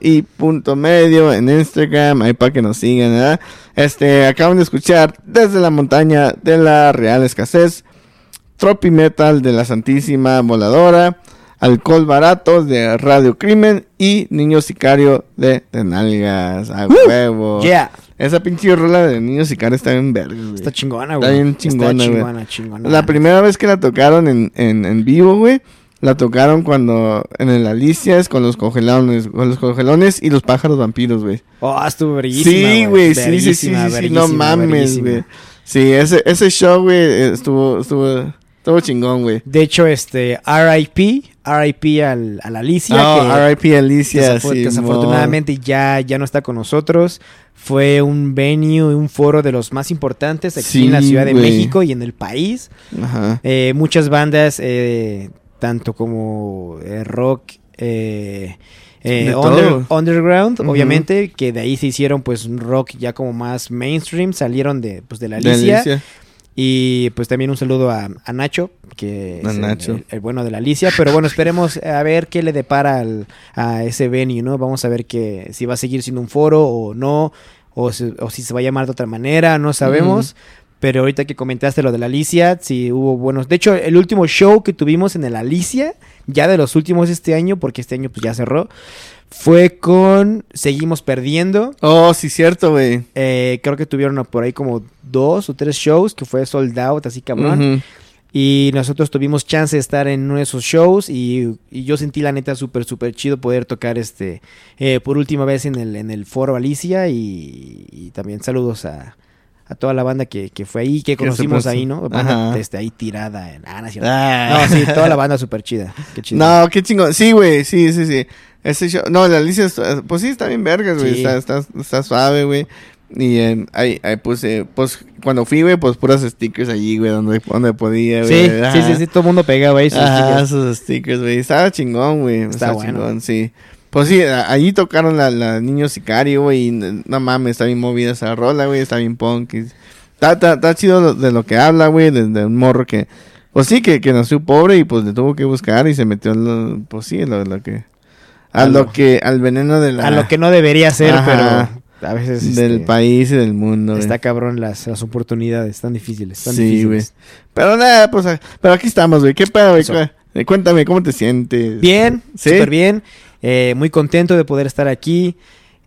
desmadre.y.medio en Instagram, ahí para que nos sigan, ¿verdad? Este, acaban de escuchar desde la montaña de la Real Escasez, Tropi Metal de la Santísima Voladora, Alcohol Barato de Radio Crimen y Niño Sicario de Tenalgas, a huevo. Yeah. Esa pinche rola de Niño Sicario está bien verga, güey. Está chingona, Está güey. bien chingona, Está güey. chingona, chingona. La primera vez que la tocaron en, en, en vivo, güey, la tocaron cuando en el Alicias con los congelones, con los congelones y los pájaros vampiros, güey. Oh, estuvo bellísima. Sí, güey, sí, sí, sí, sí, no mames, güey. Sí, ese, ese show, güey, estuvo, estuvo, estuvo chingón, güey. De hecho, este, RIP, RIP al, a la Alicia. Oh, que R.I.P. Alicia, desafortunadamente ya, ya no está con nosotros. Fue un venue, un foro de los más importantes aquí Sí, en la Ciudad de. México y en el país. Ajá. Eh, muchas bandas, eh, tanto como eh, rock, eh, eh, under- underground, obviamente, que de ahí se hicieron pues un rock ya como más mainstream, salieron de, pues, de la De Alicia. Y pues también un saludo a, a Nacho, que A es el- Nacho. El, el bueno de la Alicia. Pero bueno, esperemos a ver qué le depara al- a ese venue, ¿no? Vamos a ver que si va a seguir siendo un foro o no, o, o si se va a llamar de otra manera, no sabemos. Pero ahorita que comentaste lo de la Alicia, sí hubo buenos. De hecho, el último show que tuvimos en el Alicia, ya de los últimos este año, porque este año pues ya cerró, fue con Seguimos Perdiendo. Oh, sí, cierto, güey. Eh, creo que tuvieron por ahí como dos o tres shows que fue sold out, así cabrón. Y nosotros tuvimos chance de estar en uno de esos shows y, y yo sentí la neta súper, súper chido poder tocar este eh, por última vez en el, en el foro Alicia y, y también saludos a, a toda la banda que, que fue ahí, que conocimos ahí, ¿no? Banda desde ahí tirada en... Ah, no. Ah. No, sí, toda la banda súper chida. Qué chido. No, qué chingón. Sí, güey, sí, sí, sí. Ese show, no, la Alicia, pues sí, está bien vergas, güey. Sí. Está, está, está suave, güey. Y eh, ahí, ahí puse, pues cuando fui, güey, pues puras stickers allí, güey, donde, donde podía, Sí, güey. sí, sí, sí, todo el mundo pegaba ahí sus stickers. esos stickers, güey. Estaba chingón, güey. Está Estaba bueno. chingón, sí. Pues sí, allí tocaron la, la Niño Sicario, güey. y No mames, está bien movida esa rola, güey. Está bien punk. Está, está, está chido de lo que habla, güey. De, de un morro que... Pues sí, que, que nació pobre y pues le tuvo que buscar y se metió en lo, pues sí, lo, lo que... A, A lo, lo- que... Al veneno de la... A lo que no debería ser, Ajá. pero a veces Del este, país y del mundo, güey. está cabrón las, las oportunidades, están difíciles, están Sí, güey. Pero nada, pues... Pero aquí estamos, güey. ¿Qué pedo, güey? Eh, Cuéntame, ¿cómo te sientes? Bien, ¿Sí? súper bien. Eh, muy contento de poder estar aquí.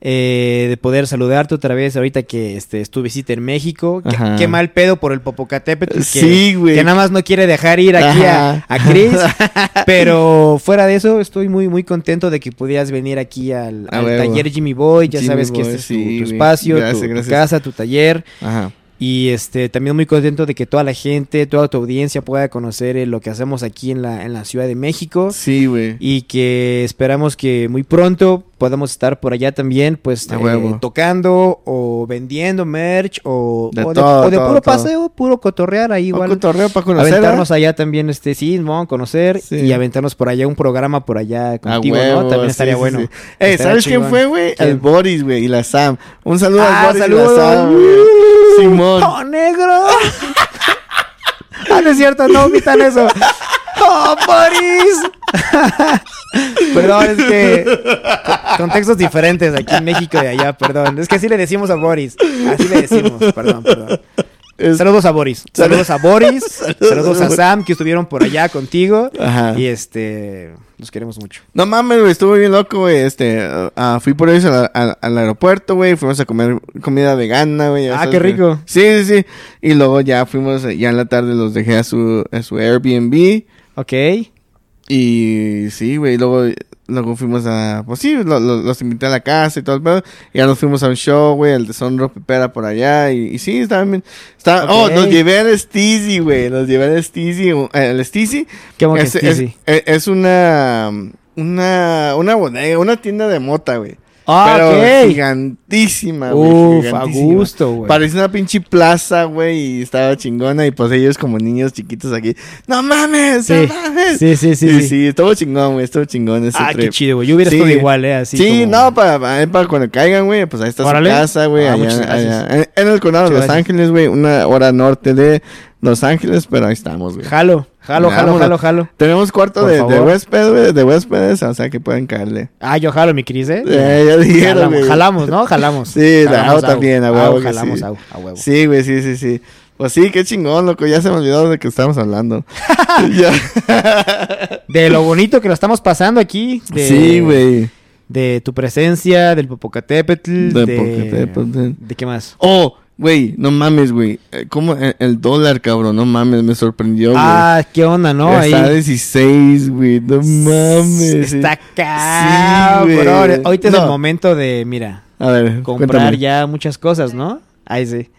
eh, de poder saludarte otra vez ahorita que este, estuve visita en México. Qué, mal pedo por el Popocatépetl. Que, Sí, güey. Que nada más no quiere dejar ir aquí a, Ajá. a Chris. pero fuera de eso, estoy muy, muy contento de que pudieras venir aquí al, taller Jimmy Boy. Ya Jimmy sabes que este es tu- sí, tu, güey. espacio, Gracias, tu- tu, casa, tu taller. Ajá. Y este también muy contento de que toda la gente, toda tu audiencia pueda conocer eh, lo que hacemos aquí en la, en la Ciudad de México. Sí, güey. Y que esperamos que muy pronto podamos estar por allá también, pues eh, tocando o vendiendo merch o De o de, todo, o de todo, puro todo. paseo, puro cotorrear ahí igual. cotorreo para conocer. Aventarnos allá también, este, sí, vamos a conocer Sí. y aventarnos por allá un programa por allá contigo, huevo, ¿no? También sí, estaría sí, bueno. Ey, Estaría ¿sabes quién fue, güey? El Boris, güey, y la Sam. Un saludo Ah, al Boris saludos. y la Sam, güey. Simón. ¡Oh, negro! ah, no es cierto, no omitan eso. ¡Oh, Boris! perdón, es que co- contextos diferentes aquí en México y allá, perdón. Es que así le decimos a Boris. Así le decimos, perdón, perdón. Es- Saludos a Boris. Saludos a Boris. Saludos a. Sam que estuvieron por allá contigo. Ajá. Y este, los queremos mucho. No mames, güey, estuvo bien loco, güey. Este, ah, fui por eso al, aeropuerto, güey. Fuimos a comer comida vegana, güey. Ah, sabes, qué rico. Sí, sí, sí. Y luego ya fuimos, eh, ya en la tarde los dejé a su, a su Airbnb. Ok. Y sí, güey, luego, luego fuimos a, pues sí, lo- lo- los invité a la casa y todo el pedo. Y ya nos fuimos a un show, güey, el de Sonro Pepera por allá. Y, y sí, estaban bien. Estaba, Oh, nos llevé al Steezy, güey. Nos llevé al Steezy. eh, El Steezy. ¿Qué hago que es, es, es- es una, una, una bodega, una tienda de mota, güey. Ah, Pero gigantísima, güey. Uf, a gusto, güey. Parecía una pinche plaza, güey, y estaba chingona. Y pues ellos como niños chiquitos aquí. ¡No mames! Sí. ¡No mames! Sí, sí, sí, Sí, sí. sí, estuvo chingón, güey. Estuvo chingón ese Ah, qué chido, güey. Yo hubiera Sí. estado igual, ¿eh? Así sí, como- no, para, para, para cuando caigan, güey, pues ahí está Órale. su casa, güey. Ah. En, en el condado de Los. Ángeles, güey. Una hora norte de Los Ángeles, pero ahí estamos, güey. Jalo, jalo, jalo, jalo, jalo. Tenemos cuarto de, de huésped, güey, de huéspedes, o sea que pueden caerle. Ah, yo jalo, mi Cris, ¿eh? Eh, ya dijeron, jalamos, güey. jalamos, ¿no? Jalamos. Sí, la también, a huevo Jalamos, sí. a huevo. Sí, güey, sí, sí, sí. Pues sí, qué chingón, loco. Ya se me olvidó de que estábamos hablando. De lo bonito que lo estamos pasando aquí. De, Sí, güey. De tu presencia, del Popocatépetl. De De, Popocatépetl. ¿De qué más? Oh, güey, no mames, güey. Eh, ¿Cómo? El, el dólar, cabrón, no mames, me sorprendió, güey. Ah, qué onda, ¿no? Está a 16, güey, no mames. Está Sí, güey. cabrón. Ahorita es No. el momento de, mira, A ver, comprar cuéntame. ya muchas cosas, ¿no? Ahí sí.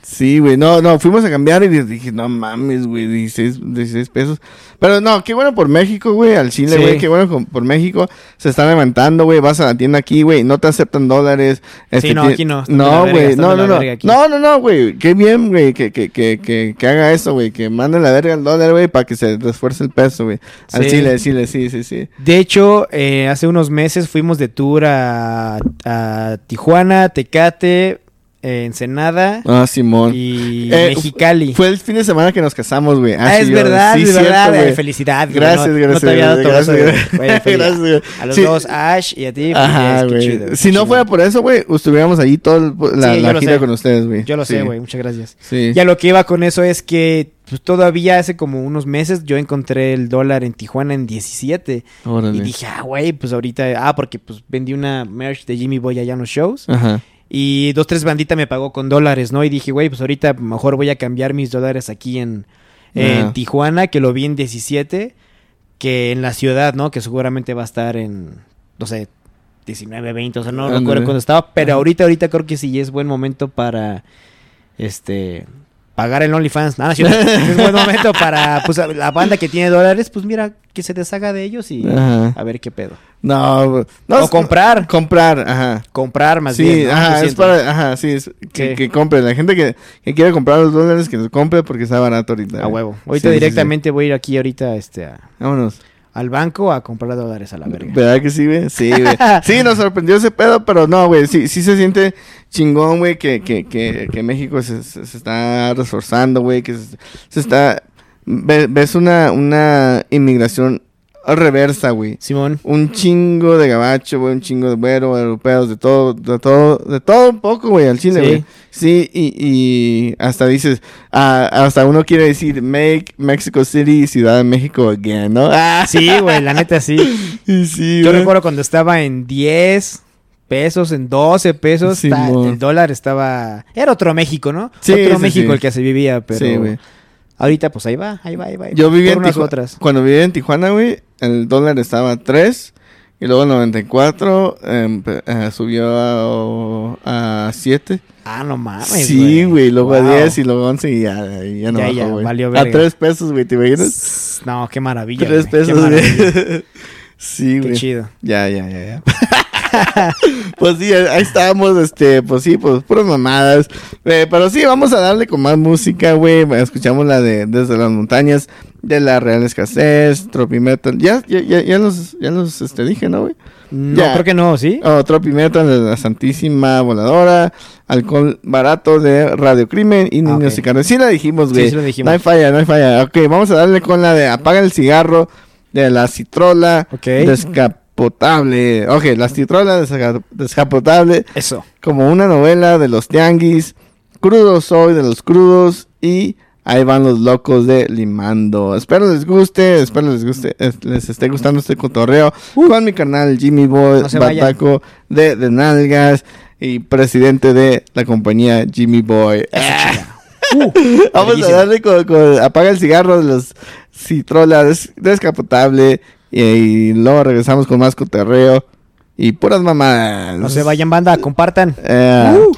Sí, güey, no, no, fuimos a cambiar y dije, no mames, güey, 16, 16 pesos. Pero no, qué bueno por México, güey, al Chile, Sí. güey, qué bueno por México. Se están levantando, güey, vas a la tienda aquí, güey, no te aceptan dólares. Este, Sí, no, aquí no, No, güey, no, no, no. No, no, no, güey, qué bien, güey, que, que, que, que, que haga eso, güey, que mande la verga al dólar, güey, para que se refuerce el peso, güey. Al Sí. Chile, Chile, sí, sí, sí. De hecho, eh, hace unos meses fuimos de tour a, a Tijuana, Tecate, eh, Ensenada Ah, Simón. y Eh, Mexicali. Fue el fin de semana que nos casamos, güey. Ah, es sí, yo- verdad, sí, es cierto, verdad. eh, felicidad. güey, Gracias, no, gracias. No te había dado todo eso. gracias, Gracias. A los Sí. dos, Ash y a ti. Ajá, güey. Si no chido. fuera por eso, güey, estuviéramos ahí toda la, gira sé. con ustedes, güey. Yo lo sé, güey. Muchas gracias. Sí. Ya lo que iba con eso es que pues, todavía hace como unos meses yo encontré el dólar en Tijuana en 17. Órale. Y dije, ah, güey, pues ahorita... Ah, porque pues vendí una merch de Jimmy Boy allá en los shows. Ajá. Y dos, tres bandita me pagó con dólares, ¿no? Y dije, güey, pues ahorita mejor voy a cambiar mis dólares aquí en, en Ajá. Tijuana, que lo vi en 17, que en la ciudad, ¿no? Que seguramente va a estar en, no sé, 19, 20, o sea, no Ándale. recuerdo cuándo estaba. Pero Ajá. ahorita, ahorita creo que sí es buen momento para, este, pagar el OnlyFans. Nada, es buen momento para pues, la banda que tiene dólares, pues mira, que se deshaga de ellos y Ajá. a ver qué pedo. No, no. O comprar. Comprar, ajá. Comprar más sí, bien. ¿no? Ajá, es para, ajá, sí, es que, Sí. que compre. La gente que, que quiere comprar los dólares, que los compre porque está barato ahorita. A huevo. Ahorita Sí, directamente voy a ir aquí ahorita este, a-. Vámonos. Al banco a comprar dólares a la verga. ¿Verdad que sí, güey? Sí, güey. Sí, nos sorprendió ese pedo, pero no, güey. Sí, sí se siente chingón, güey, que, que, que, que México se, se, se está reforzando, güey, que se, se está... ve- ves una, una inmigración reversa, güey. Simón. Un chingo de gabacho, güey, un chingo de güero, europeos, de todo, de todo, de todo un poco, güey, al chile, güey. Sí, y, y hasta dices, ah, hasta uno quiere decir, make Mexico City Ciudad de México again, ¿no? Ah, Sí, güey, la neta sí. sí, Yo recuerdo cuando estaba en 10 pesos, en 12 pesos, ta- el dólar estaba... Era otro México, ¿no? Sí, otro México el que se vivía, pero... Sí, güey. Ahorita pues ahí va, ahí va, ahí va. Yo vivía en Tijuana. otras. Cuando vivía en Tijuana, güey, el dólar estaba a 3 y luego en 94 em, pe- eh, subió a, a 7. Ah, no mames, Sí, güey, luego Wow. a 10 y luego a 11 y ya, ya no Ya, bajó, ya, güey. valió A verga. 3 pesos, güey, ¿te imaginas? No, qué maravilla. 3 güey, qué pesos, güey. sí, Qué güey. chido. Ya, ya, ya, ya. pues sí, ahí estábamos, este, pues sí, pues puras mamadas. Eh, pero sí, vamos a darle con más música, güey. Escuchamos la de Desde las Montañas, de la Real Escasez, Tropimetal. Ya, ya, ya, ya los, ya los, este, dije, ¿no, güey? No, Ya. creo que no, ¿sí? Oh, Tropimetal de la Santísima Voladora, Alcohol Barato de Radio Crimen y Niños ok. y Carnes. Sí la dijimos, Sí, güey. sí lo dijimos. No hay falla, no hay falla. Ok, vamos a darle con la de Apaga el Cigarro de la Citrola Ok. Descapotable. Ok, la Citrola desca- Descapotable Eso. como una novela de los tianguis. Crudo soy de los crudos y ahí van los locos de Limando. Espero les guste, espero les guste, es- les esté gustando este cotorreo con mi canal Jimmy Boy, Uh. No. Bataco de, de Nalgas y presidente de la compañía Jimmy Boy. Uh, Vamos a darle con, con apaga el cigarro de los Citrola des- descapotable y, y luego regresamos con más cotorreo y puras mamadas. No se vayan, banda, compartan. Eh, Uh.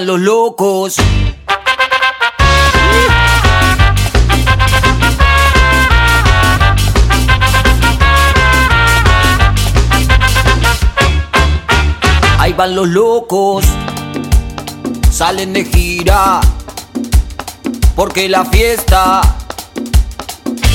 Los locos. Ahí van los locos. Salen de gira. Porque la fiesta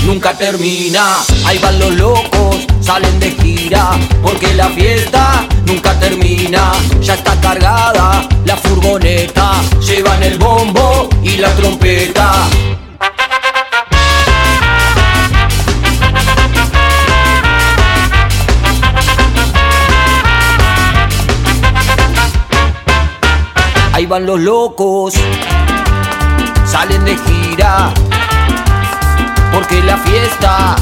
nunca termina. Ahí van los locos, salen de gira, porque la fiesta nunca termina. Ya está cargada la furgoneta, llevan el bombo y la trompeta. Ahí van los locos, salen de gira, porque la fiesta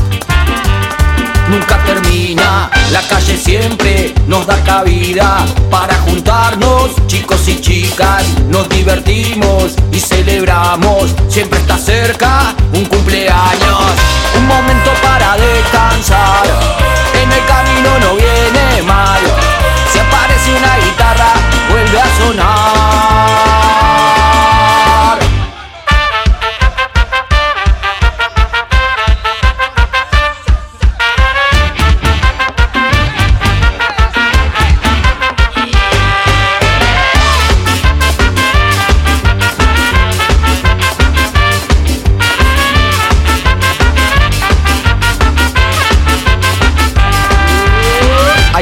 nunca termina. La calle siempre nos da cabida para juntarnos, chicos y chicas. Nos divertimos y celebramos. Siempre está cerca un cumpleaños, un momento para descansar. En el camino no viene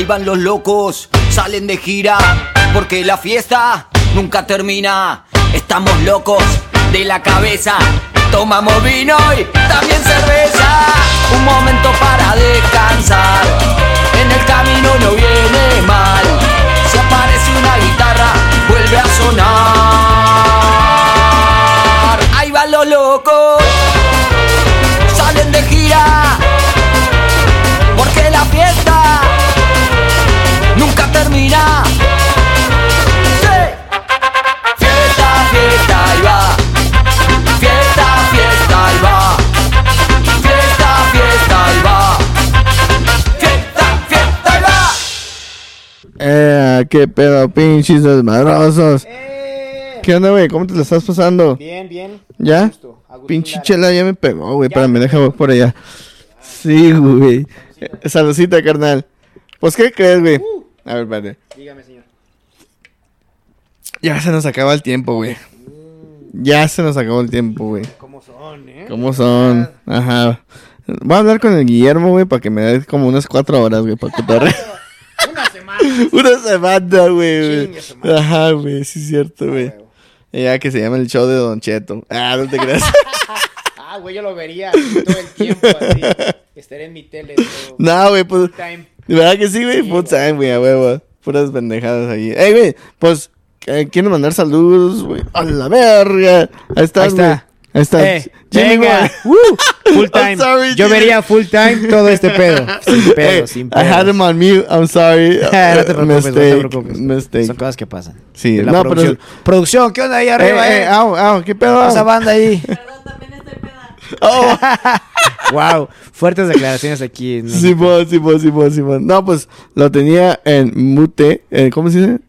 Ahí van los locos, salen de gira, porque la fiesta nunca termina. Estamos locos de la cabeza, tomamos vino y también cerveza. Un momento para descansar, en el camino no viene mal. Si aparece una guitarra, vuelve a sonar. Ahí van los locos. Sí. Fiesta, fiesta, ahí va. Fiesta, fiesta, ahí va. Fiesta, fiesta, ahí va. Fiesta, fiesta, ahí va. Eh, qué pedo, pinches desmadrosos. ¿Qué onda, güey? ¿Cómo te lo estás pasando? Bien, bien. ¿Ya? Pinche chela ya me pegó, güey. Espérame, déjame por allá. Sí, güey. Eh, Saludcita, carnal. Pues, ¿qué crees, güey? A ver, espérate. Dígame, señor. Ya se nos acaba el tiempo, güey. Ya se nos acabó el tiempo, güey. ¿Cómo son, eh? ¿Cómo son? Ajá. Voy a hablar con el Guillermo, güey, para que me dé como unas cuatro horas, güey, para cotorrear. Una semana. Una semana, güey. Ajá, güey, sí es cierto, güey. Ya que se llama el show de Don Cheto. Ah, no te creas. Ah, güey, yo lo vería todo el tiempo así. Estaré en mi tele. todo. no, güey, pues. Time. ¿Verdad que sí, güey? Full time, güey, a huevo. Puras pendejadas ahí. Ey, güey, pues, eh, quiero mandar saludos, güey. A la verga. Ahí está, Ahí está. Ahí está. Eh, Jimmy, venga. güey. Full I'm time. sorry, yo Jimmy. vería full time todo este pedo. Sin pedo, Hey, sin I pedo. had him on mute. I'm sorry. no te preocupes, no te Mistake, preocupes. Mistake. Son cosas que pasan. Sí, la no, producción. pero. Producción, ¿qué onda ahí arriba, Eh, eh? eh, au, au, ¿qué pedo? Esa banda ahí. Oh. wow, fuertes declaraciones aquí. ¿no? Simón, Simón, Simón, Simón. No, pues lo tenía en mute. eh, ¿Cómo se dice?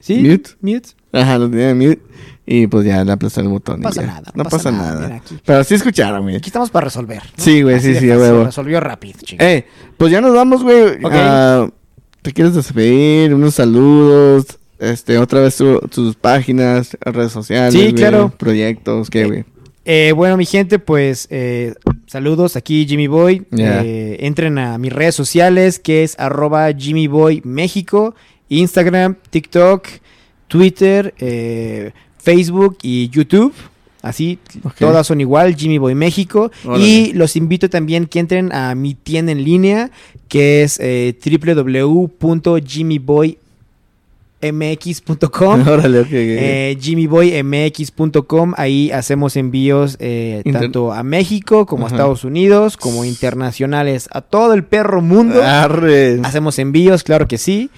¿Sí? Mute. Mute. Ajá, lo tenía en mute. Y pues ya le aplasté el botón. y pasa nada, No, pasa, nada. Pero sí escucharon, güey. Aquí estamos para resolver. ¿no? Sí, güey, sí, sí. Se resolvió rápido, ching. Eh, pues ya nos vamos, güey. Ok. Ah, ¿Te quieres despedir? Unos saludos. Este, otra vez tu- tus páginas, redes sociales. Sí, güey, claro. Proyectos, ¿qué, güey? Eh, bueno, mi gente, pues eh, saludos aquí Jimmy Boy. Ya. Eh, entren a mis redes sociales que es arroba Jimmy Boy México, Instagram, TikTok, Twitter, eh, Facebook y YouTube. Así, todas son igual, Jimmy Boy México. Órale. Y los invito también que entren a mi tienda en línea que es eh, www.jimmyboymx.com. Órale, ok, ok, ok. Eh, jimmyboymx.com, ahí hacemos envíos eh, Inter- tanto a México como Ajá. a Estados Unidos, como internacionales a todo el perro mundo. Arre. Hacemos envíos, claro que sí.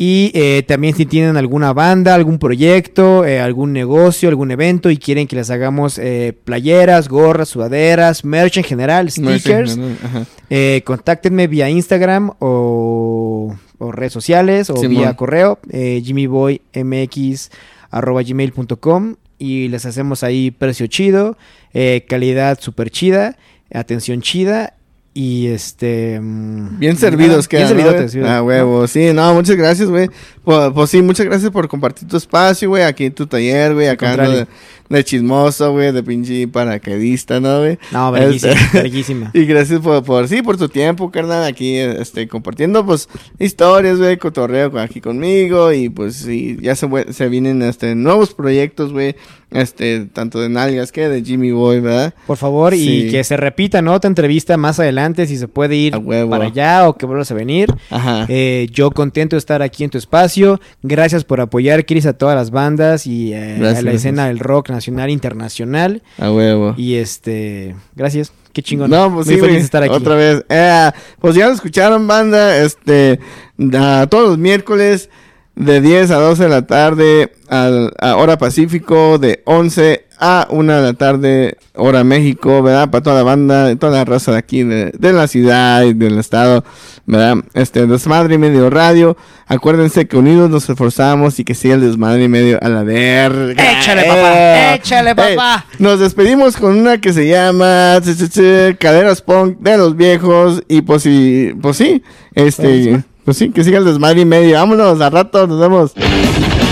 Y eh, también si tienen alguna banda, algún proyecto, eh, algún negocio, algún evento y quieren que les hagamos eh, playeras, gorras, sudaderas, merch en general, en stickers, general, eh, contáctenme vía Instagram o, o redes sociales o Simón. vía correo, eh, jimmyboymx.gmail.com y les hacemos ahí precio chido, eh, calidad super chida, atención chida y este... mm, Bien servidos quedan, Bien ¿no, servidotes, Ah, huevo. Sí, no, muchas gracias, güey. Pues, pues sí, muchas gracias por compartir tu espacio, güey. Aquí en tu taller, güey. Acá de, chismoso, güey. De pinche paracaidista, ¿no, güey? No, verguísima, Este. Y gracias por, por, sí, por tu tiempo, carnal. Aquí, este, compartiendo, pues, historias, güey. Cotorreo aquí conmigo. Y, pues, sí, ya se, se vienen, este, nuevos proyectos, güey. Este, tanto de nalgas que de Jimmy Boy, ¿verdad? Por favor, y que se repita, ¿no? Otra entrevista más adelante, si se puede ir para allá o que vuelvas a venir. Ajá. Eh, yo contento de estar aquí en tu espacio. Gracias por apoyar, Chris, a todas las bandas y eh, Gracias, a la gracias. escena del rock nacional e internacional. A huevo. Y este, gracias. Qué chingón. No, pues Muy sí, feliz de estar aquí. Otra vez. Eh, pues ya lo escucharon, banda. Este, todos los miércoles de 10 a 12 de la tarde, al- a hora Pacífico, de 11 a 1 de la tarde, hora México, ¿verdad? Para toda la banda, toda la raza de aquí, de, de la ciudad y del estado, ¿verdad? Este, Desmadre y Medio Radio. Acuérdense que unidos nos esforzamos y que siga el Desmadre y Medio a la verga. Échale, Eh. papá. Échale, Ey, papá. nos despedimos con una que se llama tss, tss, tss, Caderas Punk de los viejos. Y pues sí, pues sí, este, pues sí, que siga el desmadre y medio. Vámonos, a rato, nos vemos.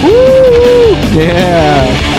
Uh, yeah.